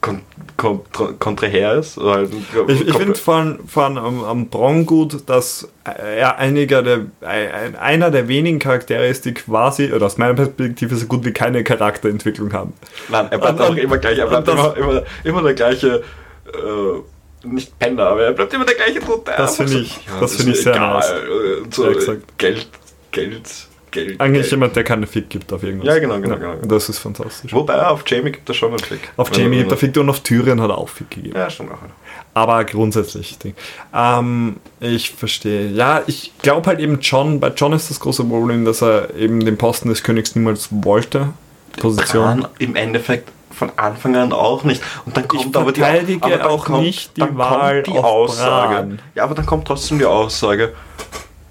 Kon Kon Kontraher ist. Halt Ich, ich finde vor allem, vor allem am, am Braun gut, dass er einiger der, ein, einer der wenigen Charaktere ist, die quasi, oder aus meiner Perspektive, so gut wie keine Charakterentwicklung haben. Nein, er bleibt Und- auch und- immer gleich. Er bleibt das- immer, immer, immer der gleiche. Äh, nicht Penner, aber er bleibt immer der gleiche Tote. Das finde ich- das ist finde ich sehr egal. nice. Äh, So, Ja, exakt. Geld, Geld, Geld. Eigentlich Geld. jemand, der keine Fick gibt auf irgendwas. Ja, genau, genau, genau. Das ist fantastisch. Wobei auf Jamie gibt er schon einen Fick. Auf Wenn Jamie gibt er Fick und auf Tyrion hat er auch Fick gegeben. Ja, stimmt auch. Aber grundsätzlich. Ding. Ähm, ich verstehe. Ja, ich glaube halt eben John, bei John ist das große Problem, dass er eben den Posten des Königs niemals wollte. Position. Bran im Endeffekt von Anfang an auch nicht. Und dann kommt aber die, aber auch kommt, nicht die Wahl die Aussage. Bran. Ja, aber dann kommt trotzdem die Aussage.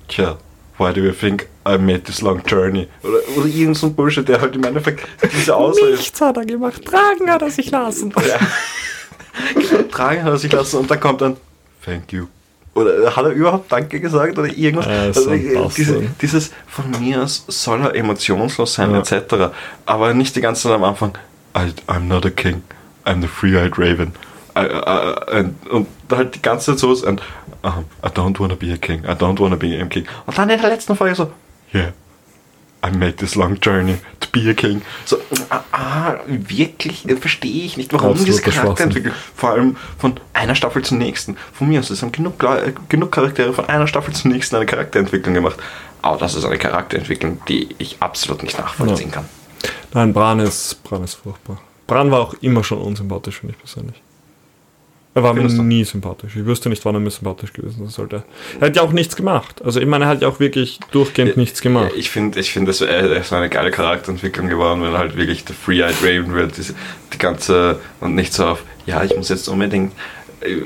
Tja, why do you think I made this long journey? Oder, oder irgend so ein Bullshit, der halt im Endeffekt diese Aussage hat er gemacht. Tragen hat er sich lassen. tragen hat er sich lassen und dann kommt dann Thank you. Oder hat er überhaupt Danke gesagt oder irgendwas? Ist so ein äh, diese, dieses von mir aus soll er emotionslos sein Ja. etc. Aber nicht die ganze Zeit am Anfang I, I'm not a king, I'm the three-eyed raven. I, I, and, und halt die ganze Zeit so ist und um, I don't wanna be a king, I don't wanna be a king. Und dann in der letzten Folge so Yeah, I made this long journey to be a king. So, ah, ah wirklich, äh, verstehe ich nicht, warum Absoluter diese Schwachsinn. Charakterentwicklung, vor allem von einer Staffel zur nächsten. Von mir aus, es haben genug, äh, genug Charaktere von einer Staffel zur nächsten eine Charakterentwicklung gemacht. Aber das ist eine Charakterentwicklung, die ich absolut nicht nachvollziehen kann. Nein, Bran ist, Bran ist furchtbar. Bran war auch immer schon unsympathisch, finde ich persönlich. Er war mir nie sympathisch. Ich wüsste nicht, wann er mir sympathisch gewesen sein sollte. Er hat ja auch nichts gemacht. Also ich meine, er hat ja auch wirklich durchgehend nichts gemacht. Ich finde, ich find, das wäre so eine geile Charakterentwicklung geworden, wenn er halt wirklich der Free-Eyed Raven wird. Diese, die ganze, und nicht so auf, ja, ich muss jetzt unbedingt äh,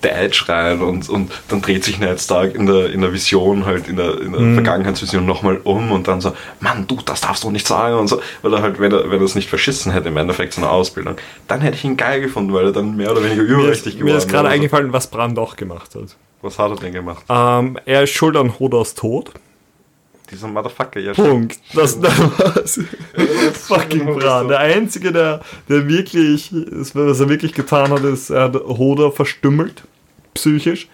Dad schreien und, und dann dreht sich Ned Stark in der, in der Vision, halt in der, in der Mhm. Vergangenheitsvision nochmal um und dann so, Mann, du, das darfst du nicht sagen und so. Weil er halt, wenn er, wenn er es nicht verschissen hätte im Endeffekt seiner Ausbildung, dann hätte ich ihn geil gefunden, weil er dann mehr oder weniger ist, geworden mir ist gerade wäre. eingefallen, was Bran doch gemacht hat. Was hat er denn gemacht? Ähm, er ist schuld an Hodors Tod. Dieser Motherfucker, ja. Punkt. Das, das war's. Fucking Bran. Der Einzige, der, der wirklich, was er wirklich getan hat, ist, er hat Hodor verstümmelt. Psychisch.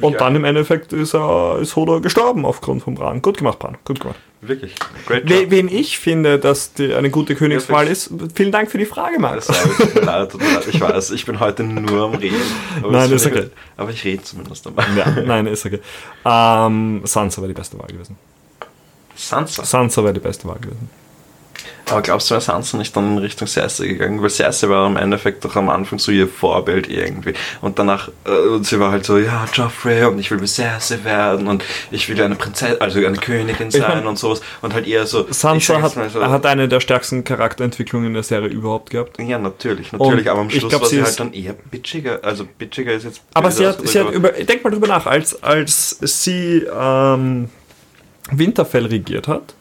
Und dann im Endeffekt ist, er, ist Hodor gestorben aufgrund von Bran. Gut gemacht, Bran. Gut gemacht. Wirklich. Great job. We, wen ich finde, dass die, eine gute Königswahl Ja, ist, vielen Dank für die Frage, Max. Tut mir leid, tut mir leid. Ich weiß, ich bin heute nur am Reden. Aber Nein, ist okay. Aber ich rede zumindest dabei. Ja, nein, ist okay. Ähm, Sansa wäre die beste Wahl gewesen. Sansa. Sansa wäre die beste Wahl gewesen. Aber glaubst du, wäre Sansa nicht dann in Richtung Cersei gegangen? Weil Cersei war im Endeffekt doch am Anfang so ihr Vorbild irgendwie. Und danach, äh, und sie war halt so, ja, Joffrey und ich will wie Cersei werden und ich will eine Prinzessin, also eine Königin sein mein, und sowas. Und halt eher so. ich Sansa hat, so, hat eine der stärksten Charakterentwicklungen in der Serie überhaupt gehabt. Ja, natürlich, natürlich. Und aber am ich Schluss glaub, war sie halt dann eher bitchiger. Also bitchiger ist jetzt. Aber sie hat, sie hat über, denk mal drüber nach, als, als sie ähm, Winterfell regiert hat,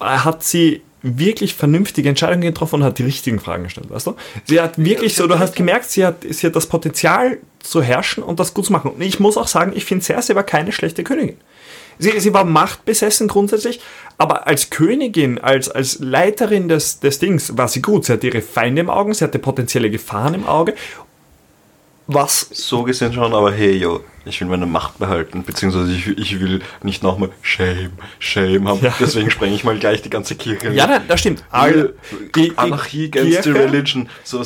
äh, hat sie wirklich vernünftige Entscheidungen getroffen und hat die richtigen Fragen gestellt, weißt du? Sie hat wirklich so, du hast gemerkt, sie hat, sie hat das Potenzial zu herrschen und das gut zu machen. Und ich muss auch sagen, ich finde Cersei war keine schlechte Königin. Sie, sie war machtbesessen grundsätzlich, aber als Königin, als, als Leiterin des, des Dings war sie gut. Sie hatte ihre Feinde im Auge, sie hatte potenzielle Gefahren im Auge. Was So gesehen schon, aber hey, yo, ich will meine Macht behalten, beziehungsweise ich, ich will nicht nochmal Shame, Shame haben. Ja. Deswegen sprenge ich mal gleich die ganze Kirche. Ja, das stimmt. All, die, Anarchie against Kirche, the religion. So, äh,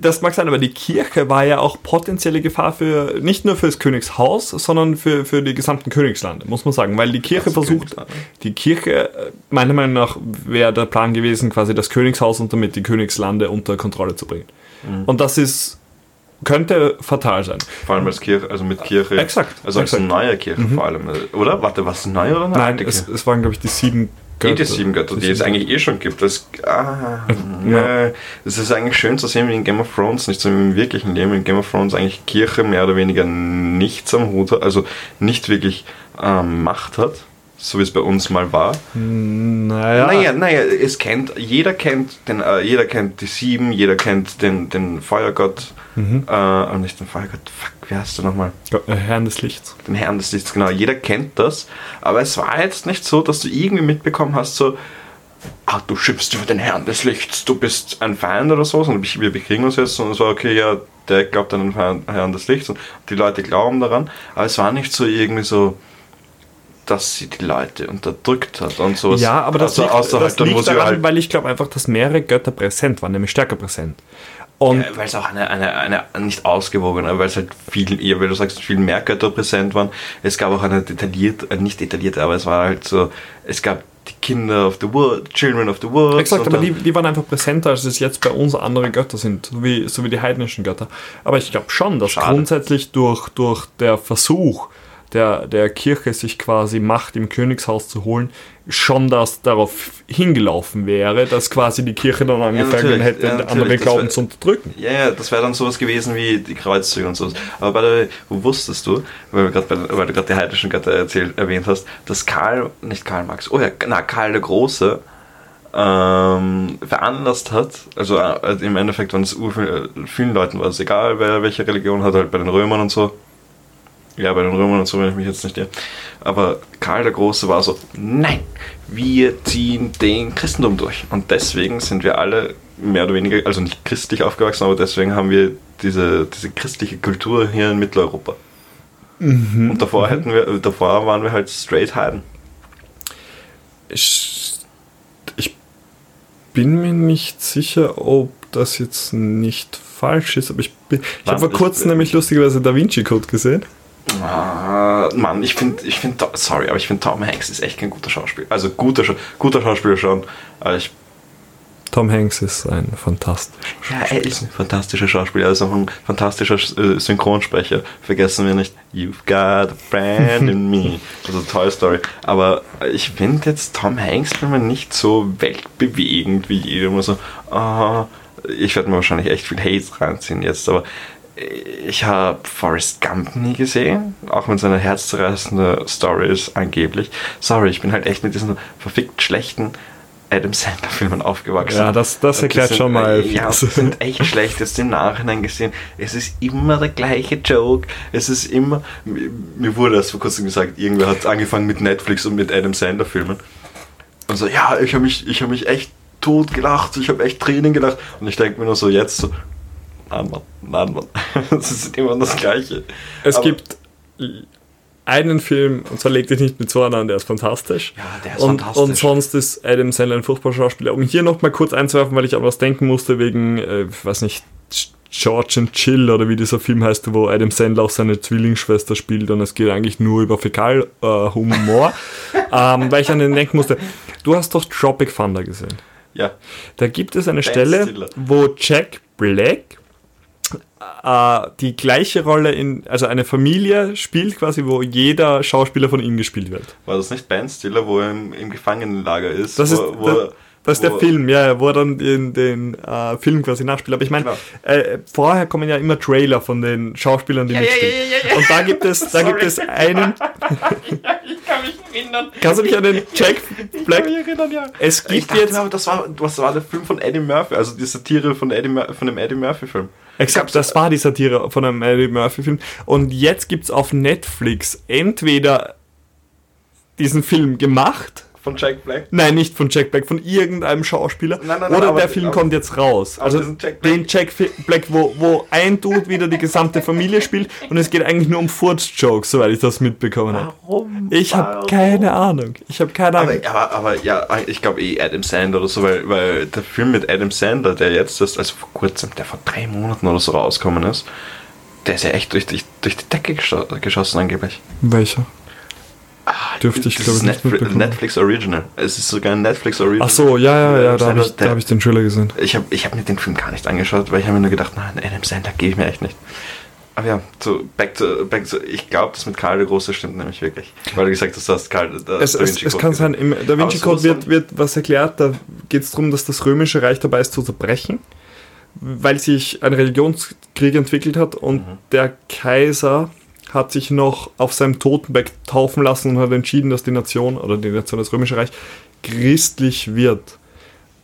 das mag sein, aber die Kirche war ja auch potenzielle Gefahr für nicht nur für das Königshaus, sondern für, für die gesamten Königslande, muss man sagen. Weil die Kirche versucht, die Kirche, äh, meiner Meinung nach, wäre der Plan gewesen, quasi das Königshaus und damit die Königslande unter Kontrolle zu bringen. Mhm. Und das ist könnte fatal sein. Vor allem als Kirche, also mit Kirche. Exakt. Also als exakt. neue Kirche mhm. vor allem. Oder? Warte, was neu oder nein? Nein, es, es, waren, glaube ich, die sieben Götter. Die, die sieben Götter, die, die es eigentlich eh schon gibt. Das, ah, ja. Es ist eigentlich schön zu sehen, wie in Game of Thrones, nicht so im wirklichen Leben, in Game of Thrones eigentlich Kirche mehr oder weniger nichts am Hut hat, also nicht wirklich ähm, Macht hat so wie es bei uns mal war. Naja. Naja, naja, es kennt, jeder kennt den, äh, jeder kennt die Sieben, jeder kennt den, den Feuergott, mhm. äh, nicht den Feuergott, fuck, wie heißt der nochmal? Äh, Herrn des Lichts. Den Herrn des Lichts, genau, jeder kennt das, aber es war jetzt nicht so, dass du irgendwie mitbekommen hast, so, ah, du schimpfst über den Herrn des Lichts, du bist ein Feind oder so, sondern wir bekriegen uns jetzt und es war okay, ja, der glaubt an den Herrn des Lichts und die Leute glauben daran, aber es war nicht so irgendwie so, dass sie die Leute unterdrückt hat und so. Ja, aber das also liegt, das liegt daran, halt weil ich glaube einfach, dass mehrere Götter präsent waren, nämlich stärker präsent. Und ja, weil es auch eine, eine, eine nicht ausgewogene, weil es halt viel eher, weil du sagst, viel mehr Götter präsent waren. Es gab auch eine detaillierte, äh, nicht detaillierte, aber es war halt so, es gab die Kinder of the World, Children of the World. Exakt, aber die, die waren einfach präsenter, als es jetzt bei uns andere Götter sind, so wie, so wie die heidnischen Götter. Aber ich glaube schon, dass Schade. grundsätzlich durch, durch der Versuch, der, der Kirche sich quasi Macht im Königshaus zu holen, schon das darauf hingelaufen wäre, dass quasi die Kirche dann angefangen ja, hätte, ja, andere Glauben wär, zu unterdrücken. Ja, ja, das wäre dann sowas gewesen wie die Kreuzzüge und sowas. Aber bei der, wo wusstest du, weil, weil du gerade die heidnischen Götter erzählt, erwähnt hast, dass Karl, nicht Karl Marx, oh ja, na, Karl der Große, ähm, veranlasst hat, also äh, im Endeffekt waren es vielen Leuten war es egal, wer welche Religion hat, halt bei den Römern und so, ja, bei den Römern und so, wenn ich mich jetzt nicht irre. Aber Karl der Große war so, nein, wir ziehen den Christentum durch. Und deswegen sind wir alle mehr oder weniger, also nicht christlich aufgewachsen, aber deswegen haben wir diese, diese christliche Kultur hier in Mitteleuropa. Mhm. Und davor, mhm. hätten wir, davor waren wir halt straight Heiden. Ich, ich bin mir nicht sicher, ob das jetzt nicht falsch ist, aber ich, bin, ich habe vor kurzem nämlich lustigerweise Da Vinci Code gesehen. Uh, Mann, ich finde, ich find, sorry, aber ich finde Tom Hanks ist echt kein guter Schauspieler. Also guter, guter Schauspieler schon. Aber ich Tom Hanks ist ein fantastischer Ja, er ist ein fantastischer Schauspieler. Er ist auch ein fantastischer äh, Synchronsprecher. Vergessen wir nicht, You've got a friend in me. Also Toy Story. Aber ich finde jetzt Tom Hanks Filme nicht so weltbewegend wie jeder immer so, uh, ich werde mir wahrscheinlich echt viel Hate reinziehen jetzt, aber ich habe Forrest Gump nie gesehen, auch wenn seine herzzerreißende Story ist, angeblich. Sorry, ich bin halt echt mit diesen verfickt schlechten Adam Sandler-Filmen aufgewachsen. Ja, das, das erklärt sind, schon mal. Ja, sind echt schlecht, jetzt im Nachhinein gesehen. Es ist immer der gleiche Joke. Es ist immer. Mir wurde das vor kurzem gesagt, irgendwer hat angefangen mit Netflix und mit Adam Sandler-Filmen. Und so, ja, ich habe mich, hab mich echt tot gelacht, ich habe echt Tränen gelacht. Und ich denke mir nur so jetzt so, Nein, Mann. Nein, Mann. Es ist immer das Gleiche. Es Aber gibt einen Film, und zwar Leg dich nicht mit Zorn an, der ist fantastisch. Ja, der ist und, fantastisch. Und sonst ist Adam Sandler ein furchtbarer Schauspieler. Um hier nochmal kurz einzuwerfen, weil ich an was denken musste, wegen, äh, weiß nicht, George and Chill oder wie dieser Film heißt, wo Adam Sandler auch seine Zwillingsschwester spielt und es geht eigentlich nur über Fäkalhumor. Äh, ähm, weil ich an den denken musste, du hast doch Tropic Thunder gesehen. Ja. Da gibt es eine ben Stelle, Stiller. wo Jack Black äh, die gleiche Rolle in, also eine Familie spielt quasi, wo jeder Schauspieler von ihm gespielt wird. War das nicht Ben Stiller, wo er im, im Gefangenenlager ist? Das wo, ist, wo, das ist der Film, ja, wo er dann den, den äh, Film quasi nachspielt. Aber ich meine, genau. äh, vorher kommen ja immer Trailer von den Schauspielern, die ja, mitspielen. Ja, ja, Und da gibt es, da gibt es einen. ich kann mich erinnern. Kannst du dich an den Jack Black? Ich kann mich erinnern, ja. Es gibt jetzt. Mir, das war, das war der Film von Eddie Murphy, also die Satire von, Eddie, von dem Eddie Murphy-Film. Exakt, das war die Satire von einem Eddie Murphy-Film. Und jetzt gibt es auf Netflix entweder diesen Film gemacht Von Jack Black? Nein, nicht von Jack Black, von irgendeinem Schauspieler. Nein, nein, Oder nein, der Film kommt jetzt raus. Also Jack den Jack Black, wo, wo ein Dude wieder die gesamte Familie spielt und es geht eigentlich nur um Furz-Jokes, soweit ich das mitbekommen habe. Warum? Ich habe keine Ahnung. Ich habe keine Ahnung. Aber, aber, aber ja, ich glaube eh Adam Sandler oder so, weil, weil der Film mit Adam Sandler, der jetzt, ist, also vor kurzem, der vor drei Monaten oder so rausgekommen ist, der ist ja echt durch die, durch die Decke geschossen angeblich. Welcher? Ah, Dürfte ich, glaube ich, nicht Netflix, Netflix Original. Es ist sogar ein Netflix Original. Ach so, ja, ja, ja, da habe ich, hab ich den Trailer gesehen. Ich habe ich hab mir den Film gar nicht angeschaut, weil ich habe mir nur gedacht, nein, Adam Sandler gehe ich mir echt nicht. Aber ja, so back to, back to ich glaube, das mit Karl der Große stimmt nämlich wirklich. Weil du gesagt hast, du hast Karl der es, Da Vinci es, es kann sein, im Da Vinci Code wird, wird was erklärt, da geht es darum, dass das römische Reich dabei ist zu zerbrechen, weil sich ein Religionskrieg entwickelt hat und mhm. der Kaiser hat sich noch auf seinem Totenberg taufen lassen und hat entschieden, dass die Nation oder die Nation das Römische Reich christlich wird.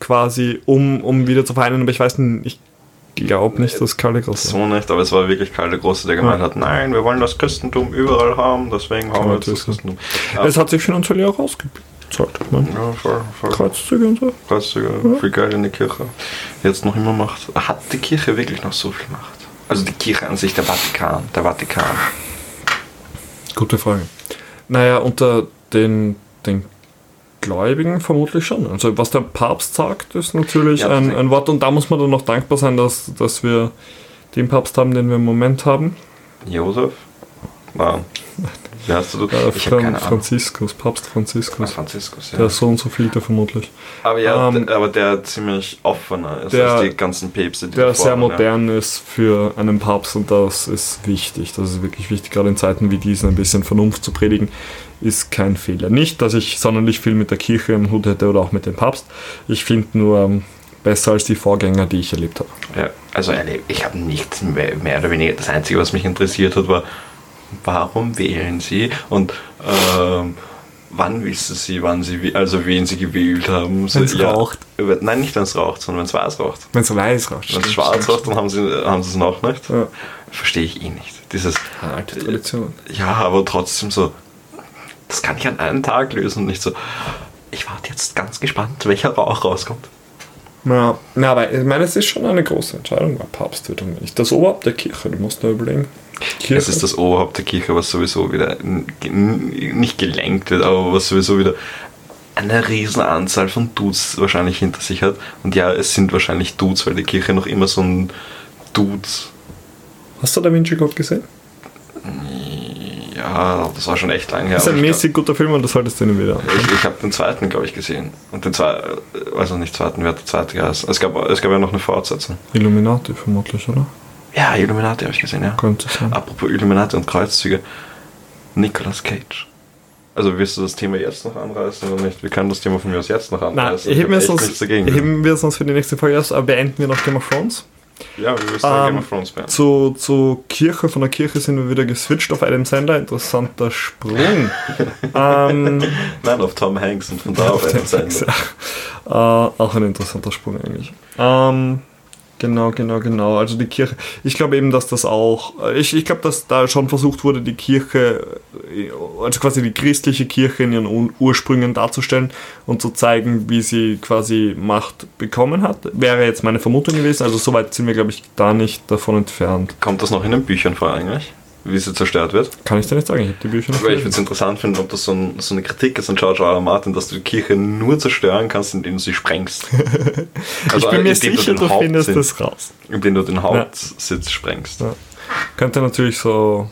Quasi, um, um wieder zu vereinen. Aber ich weiß nicht, ich glaube nicht, dass Karl der Große. So nicht, aber es war wirklich Karl der Große, der gemeint ja. hat, nein, wir wollen das Christentum überall haben, deswegen haben wir jetzt das Christentum. Es hat sich finanziell auch ausgezahlt. Ja, voll, voll. Kreuzzüge und so. Kreuzzüge, ja. viel Geld in die Kirche. Jetzt noch immer macht. Hat die Kirche wirklich noch so viel Macht? Also die Kirche an sich, der Vatikan, der Vatikan. Gute Frage. Naja, unter den, den Gläubigen vermutlich schon. Also was der Papst sagt, ist natürlich ja, ein, ein, Wort und da muss man dann noch dankbar sein, dass, dass wir den Papst haben, den wir im Moment haben. Josef? Nein. Wie heißt du? Äh, ich Fran Franziskus, Papst Franziskus. Ah, Franziskus, ja. Der so und so vielte vermutlich. Aber ja, ähm, aber der ziemlich offener ist der, als die ganzen Päpste, die Der sehr modern ja. ist für einen Papst und das ist wichtig. Das ist wirklich wichtig, gerade in Zeiten wie diesen ein bisschen Vernunft zu predigen, ist kein Fehler. Nicht, dass ich sonderlich viel mit der Kirche im Hut hätte oder auch mit dem Papst. Ich finde nur ähm, besser als die Vorgänger, die ich erlebt habe. Ja, also ich habe nichts mehr, mehr oder weniger. Das Einzige, was mich interessiert hat, war, warum wählen Sie und ähm, wann wissen Sie, wann Sie, also wen Sie gewählt haben. Wenn es ja, raucht. Nein, nicht wenn es raucht, sondern wenn es weiß raucht. Wenn es weiß raucht. Wenn es schwarz raucht, dann haben Sie, haben Sie es noch nicht. Ja. Verstehe ich eh nicht. Dieses, alte Tradition. Ja, aber trotzdem so, das kann ich an einem Tag lösen und nicht so, ich warte jetzt ganz gespannt, welcher Rauch rauskommt. Ja, na, aber ich meine, es ist schon eine große Entscheidung, wer Papst wird und nicht das Oberhaupt der Kirche. Du musst da überlegen. Kirche. Es ist das Oberhaupt der Kirche, was sowieso wieder nicht gelenkt wird, aber was sowieso wieder eine riesen Anzahl von Dudes wahrscheinlich hinter sich hat. Und ja, es sind wahrscheinlich Dudes, weil die Kirche noch immer so ein Dudes. Hast du Da Vinci Code gesehen? Ja, das war schon echt lange her. Das ist ein mäßig glaub, guter Film und das solltest du nicht wieder. Ich, ich habe den zweiten, glaube ich, gesehen. Und den zweiten, also nicht zweiten, wer hat der zweite geheißen? Es gab, es gab ja noch eine Fortsetzung. Illuminati vermutlich, oder? Ja, Illuminati habe ich gesehen, ja. Könnte sein. Apropos Illuminati und Kreuzzüge. Nicolas Cage. Also willst du das Thema jetzt noch anreißen oder nicht? Wir können das Thema von mir aus jetzt noch anreißen. Nein, heben wir, sonst, heben wir sonst für die nächste Folge aus, aber beenden wir noch Game of Thrones. Ja, wir müssen ähm, Game of Thrones beenden. Zu, zu Kirche, von der Kirche sind wir wieder geswitcht auf Adam Sandler. Interessanter Sprung. ähm, Nein, auf Tom Hanks und von da auf Adam Sandler. Ja. Äh, auch ein interessanter Sprung eigentlich. Ähm, Genau, genau, genau. Also die Kirche. Ich glaube eben, dass das auch. Ich, ich glaube, dass da schon versucht wurde, die Kirche, also quasi die christliche Kirche in ihren Ursprüngen darzustellen und zu zeigen, wie sie quasi Macht bekommen hat. Wäre jetzt meine Vermutung gewesen. Also soweit sind wir, glaube ich, da nicht davon entfernt. Kommt das noch in den Büchern vor eigentlich? Wie sie zerstört wird. Kann ich dir nicht sagen, ich habe die Bücher noch Weil ich würde es interessant finden, ob das so, ein, so, eine Kritik ist an George R. R. Martin, dass du die Kirche nur zerstören kannst, indem du sie sprengst. also ich bin mir sicher, du, du findest das raus. Indem du den Hauptsitz ja. sprengst. Ja. Könnte natürlich so,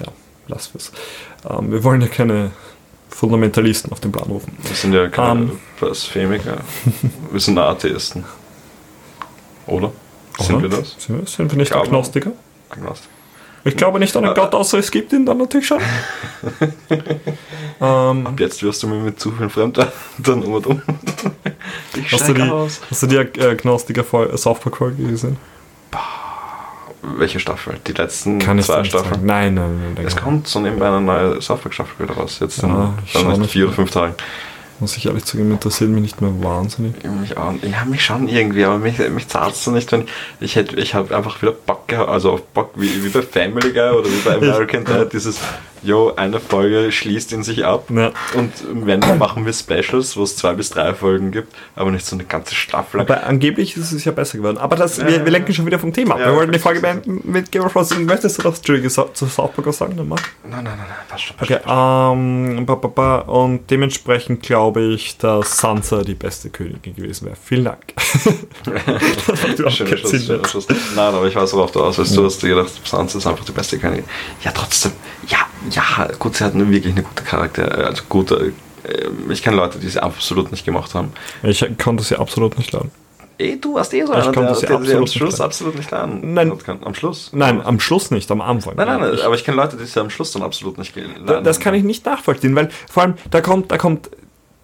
ja, lass es. Ähm, wir wollen ja keine Fundamentalisten auf den Plan rufen. Wir sind ja keine ähm. Blasphemiker. wir sind Atheisten. Oder? Sind oder? wir das? Sind wir, sind wir nicht Agnostiker? Agnostiker. Ich glaube nicht an einen Gott, außer es gibt ihn dann natürlich schon. ähm, Ab jetzt wirst du mir mit zu viel Fremdwörtern um und um. Ich hast, du die, aus. hast du die äh, Gnostiker South Park Folge gesehen? Welche Staffel? Die letzten Kann zwei Staffeln? Sagen. Nein, nein, nein. Es kommt so nebenbei eine neue South Park Staffel wieder raus. Jetzt ja, in, vier oder fünf Tagen. Muss ich ehrlich zugeben, interessiert mich nicht mehr wahnsinnig. Mich auch, ja, mich schon irgendwie, aber mich, mich zahlt es so nicht, wenn ich hätte, ich habe einfach wieder Bock gehabt, also auf Bock wie, wie bei Family Guy oder wie bei American Dad, dieses jo, eine Folge schließt in sich ab. Ja. Und wenn, dann machen wir Specials, wo es zwei bis drei Folgen gibt, aber nicht so eine ganze Staffel. Aber angeblich ist es ja besser geworden. Aber das, ja, wir, wir, lenken schon wieder vom Thema ab. wir wollten die Folge beenden mit Game of Thrones. Möchtest du noch zu South Park sagen? Dann mach. Nein, nein, nein, nein, passt schon. Okay, ähm, ba, ba, ba, und dementsprechend glaube ich, dass Sansa die beste Königin gewesen wäre. Vielen Dank. das schöner Schluss, schöner Schluss. Nein, aber ich weiß, worauf du aus willst. Du hast dir gedacht, Sansa ist einfach die beste Königin. Ja, trotzdem. Ja, ja, gut, sie hatten wirklich eine gute Charakter, also gute. Äh, ich kenne Leute, die sie absolut nicht gemacht haben. Ich konnte sie absolut nicht lernen. Ey, du warst eh so einer, der, sie der, der am Schluss nicht absolut nicht lernen Nein. Am Schluss? Nein, am Schluss nicht, am Anfang. Nein, nein, nein aber ich kenne Leute, die sie am Schluss dann absolut nicht lernen. Das kann ich nicht nachvollziehen, weil vor allem, da kommt, da kommt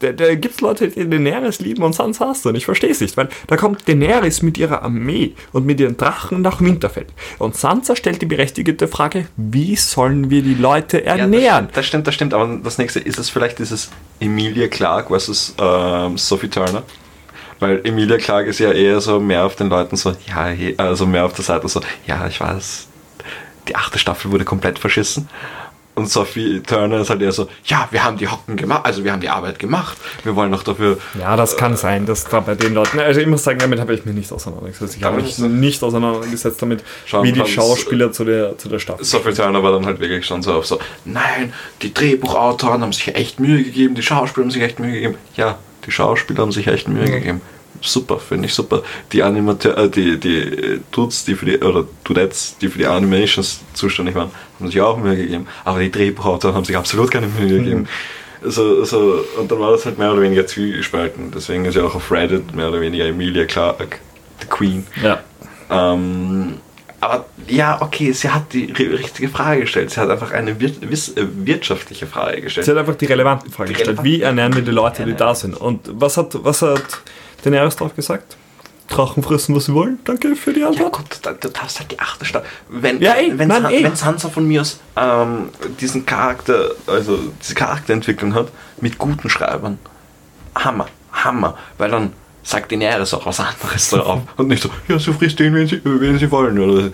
da, da gibt es Leute, die Daenerys lieben und Sansa hast du. Und ich verstehe es nicht, weil da kommt Daenerys mit ihrer Armee und mit ihren Drachen nach Winterfell. Und Sansa stellt die berechtigte Frage, wie sollen wir die Leute ernähren? Ja, das, stimmt, das stimmt, aber das nächste, ist es vielleicht dieses Emilia Clark versus ähm, Sophie Turner? Weil Emilia Clark ist ja eher so mehr auf den Leuten so, ja, also mehr auf der Seite so, ja, ich weiß, die achte Staffel wurde komplett verschissen. Und Sophie Turner ist halt eher so, ja, wir haben die Hocken gemacht, also wir haben die Arbeit gemacht, wir wollen noch dafür. Ja, das kann sein, dass da bei den Leuten, also ich muss sagen, damit habe ich mich nicht auseinandergesetzt. Ich habe mich nicht auseinandergesetzt damit, wie die Schauspieler zu der, zu der Staffel. Sophie Turner war dann halt wirklich schon so auf so, nein, die Drehbuchautoren haben sich echt Mühe gegeben, die Schauspieler haben sich echt Mühe gegeben. Ja, die Schauspieler haben sich echt Mühe gegeben super, finde ich super. Die Animateur, äh, die, die Dudes, die für die, oder Dudettes, die für die Animations zuständig waren, haben sich auch Mühe gegeben. Aber die Drehbuchautoren haben sich absolut keine Mühe gegeben. Mhm. Also, also, und dann war das halt mehr oder weniger zwiegespalten. Deswegen ist ja auch auf Reddit mehr oder weniger Emilia Clarke, the Queen. Ja. Ähm, aber ja, okay, sie hat die richtige Frage gestellt. Sie hat einfach eine wir äh, wirtschaftliche Frage gestellt. Sie hat einfach die relevante Frage die gestellt. Wie ernähren wir die Leute, die da sind? Und was hat, was hat Daenerys drauf gesagt? Drachen fressen, was sie wollen. Danke für die Antwort. Ja gut, da, du darfst halt die achte Stadt. Wenn, ja, ey, wenn, Mann, wenn Sansa von mir aus ähm, diesen Charakter, also diese Charakterentwicklung hat, mit guten Schreibern, Hammer, Hammer. Weil dann sagt Daenerys auch was anderes darauf. Und nicht so, ja, so frisst den, wenn sie, wenn sie wollen. Oder,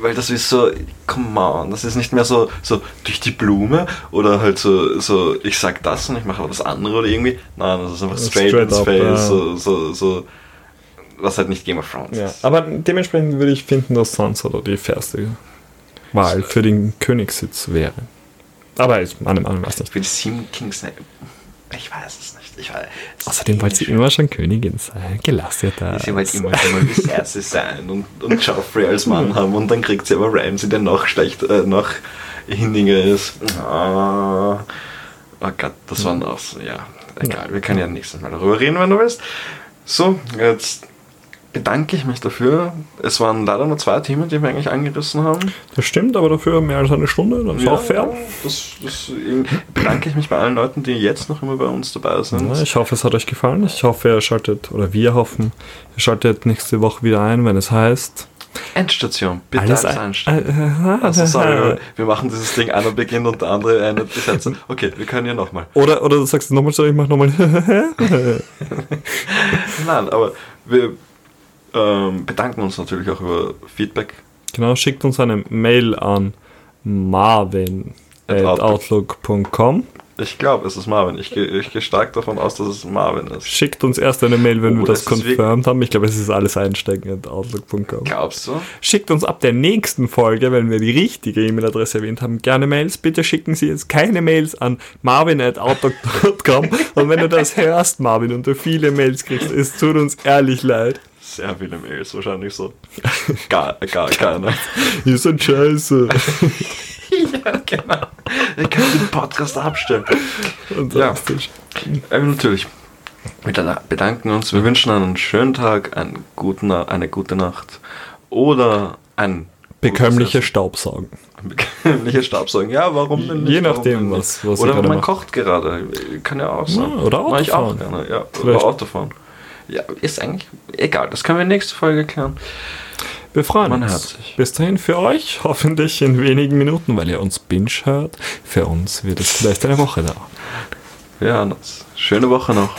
weil das ist so, come on, das ist nicht mehr so, so durch die Blume oder halt so, so ich sag das und ich mache aber das andere oder irgendwie. Nein, das ist einfach straight, straight ins Face. Ja. So, so, so was halt nicht Game of Thrones ja, Aber dementsprechend würde ich finden, dass Sansa da die fairste Wahl für den Königssitz wäre. Aber ich meine, man weiß nicht. Für die Sieben Kings, ne, ich weiß es nicht. Ich weiß, Außerdem wollte sie immer schon Königin sein. Gelass ja da. Sie wollte immer schon mal die Cersei sein und, und Joffrey als Mann haben und dann kriegt sie aber Ramsay, der noch schlecht, äh, noch hindiger ist. Oh, oh Gott, das war noch so, ja. Egal, wir können ja nächstes Mal darüber reden, wenn du willst. So, jetzt bedanke ich mich dafür. Es waren leider nur zwei Themen, die wir eigentlich angerissen haben. Das stimmt, aber dafür mehr als eine Stunde, das ist ja, auch fair. Das, das bedanke ich mich bei allen Leuten, die jetzt noch immer bei uns dabei sind. Ja, ich hoffe, es hat euch gefallen. Ich hoffe, ihr schaltet, oder wir hoffen, ihr schaltet nächste Woche wieder ein, wenn es heißt. Endstation, bitte alles, alles einstellen. also sorry, wir machen dieses Ding, einer beginnt und der andere eine besetzen. Okay, wir können ja nochmal. Oder, oder du sagst nochmal, ich mach nochmal. Nein, aber wir ähm, bedanken uns natürlich auch über Feedback. Genau, schickt uns eine Mail an marvin.outlook.com. Ich glaube, es ist Marvin. Ich, ich gehe stark davon aus, dass es Marvin ist. Schickt uns erst eine Mail, wenn oh, wir das confirmed haben. Ich glaube, es ist alles einstecken at outlook.com. Glaubst du? Schickt uns ab der nächsten Folge, wenn wir die richtige E-Mail-Adresse erwähnt haben, gerne Mails. Bitte schicken Sie jetzt keine Mails an marvin.outlook.com. und wenn du das hörst, Marvin, und du viele Mails kriegst, es tut uns ehrlich leid sehr viele Mails, wahrscheinlich so. Gar, gar keiner. Ihr seid scheiße. ja, genau. Ihr könnt den Podcast abstellen. Ja, äh, natürlich. Wir bedanken uns. Wir wünschen einen schönen Tag, einen guten, eine gute Nacht oder ein bekömmliches Staubsaugen. Bekömmliches Staubsaugen, ja, warum denn nicht? Je nachdem, was, was Oder man macht. kocht gerade, kann ja auch sein. Ja, oder Autofahren. Mach ich auch gerne, ja. Oder Autofahren. Ja, ist eigentlich egal. Das können wir nächste Folge klären. Wir freuen Man uns. Bis dahin für euch, hoffentlich in wenigen Minuten, weil ihr uns binge hört. Für uns wird es vielleicht eine Woche dauern. Wir hören uns. Schöne Woche noch.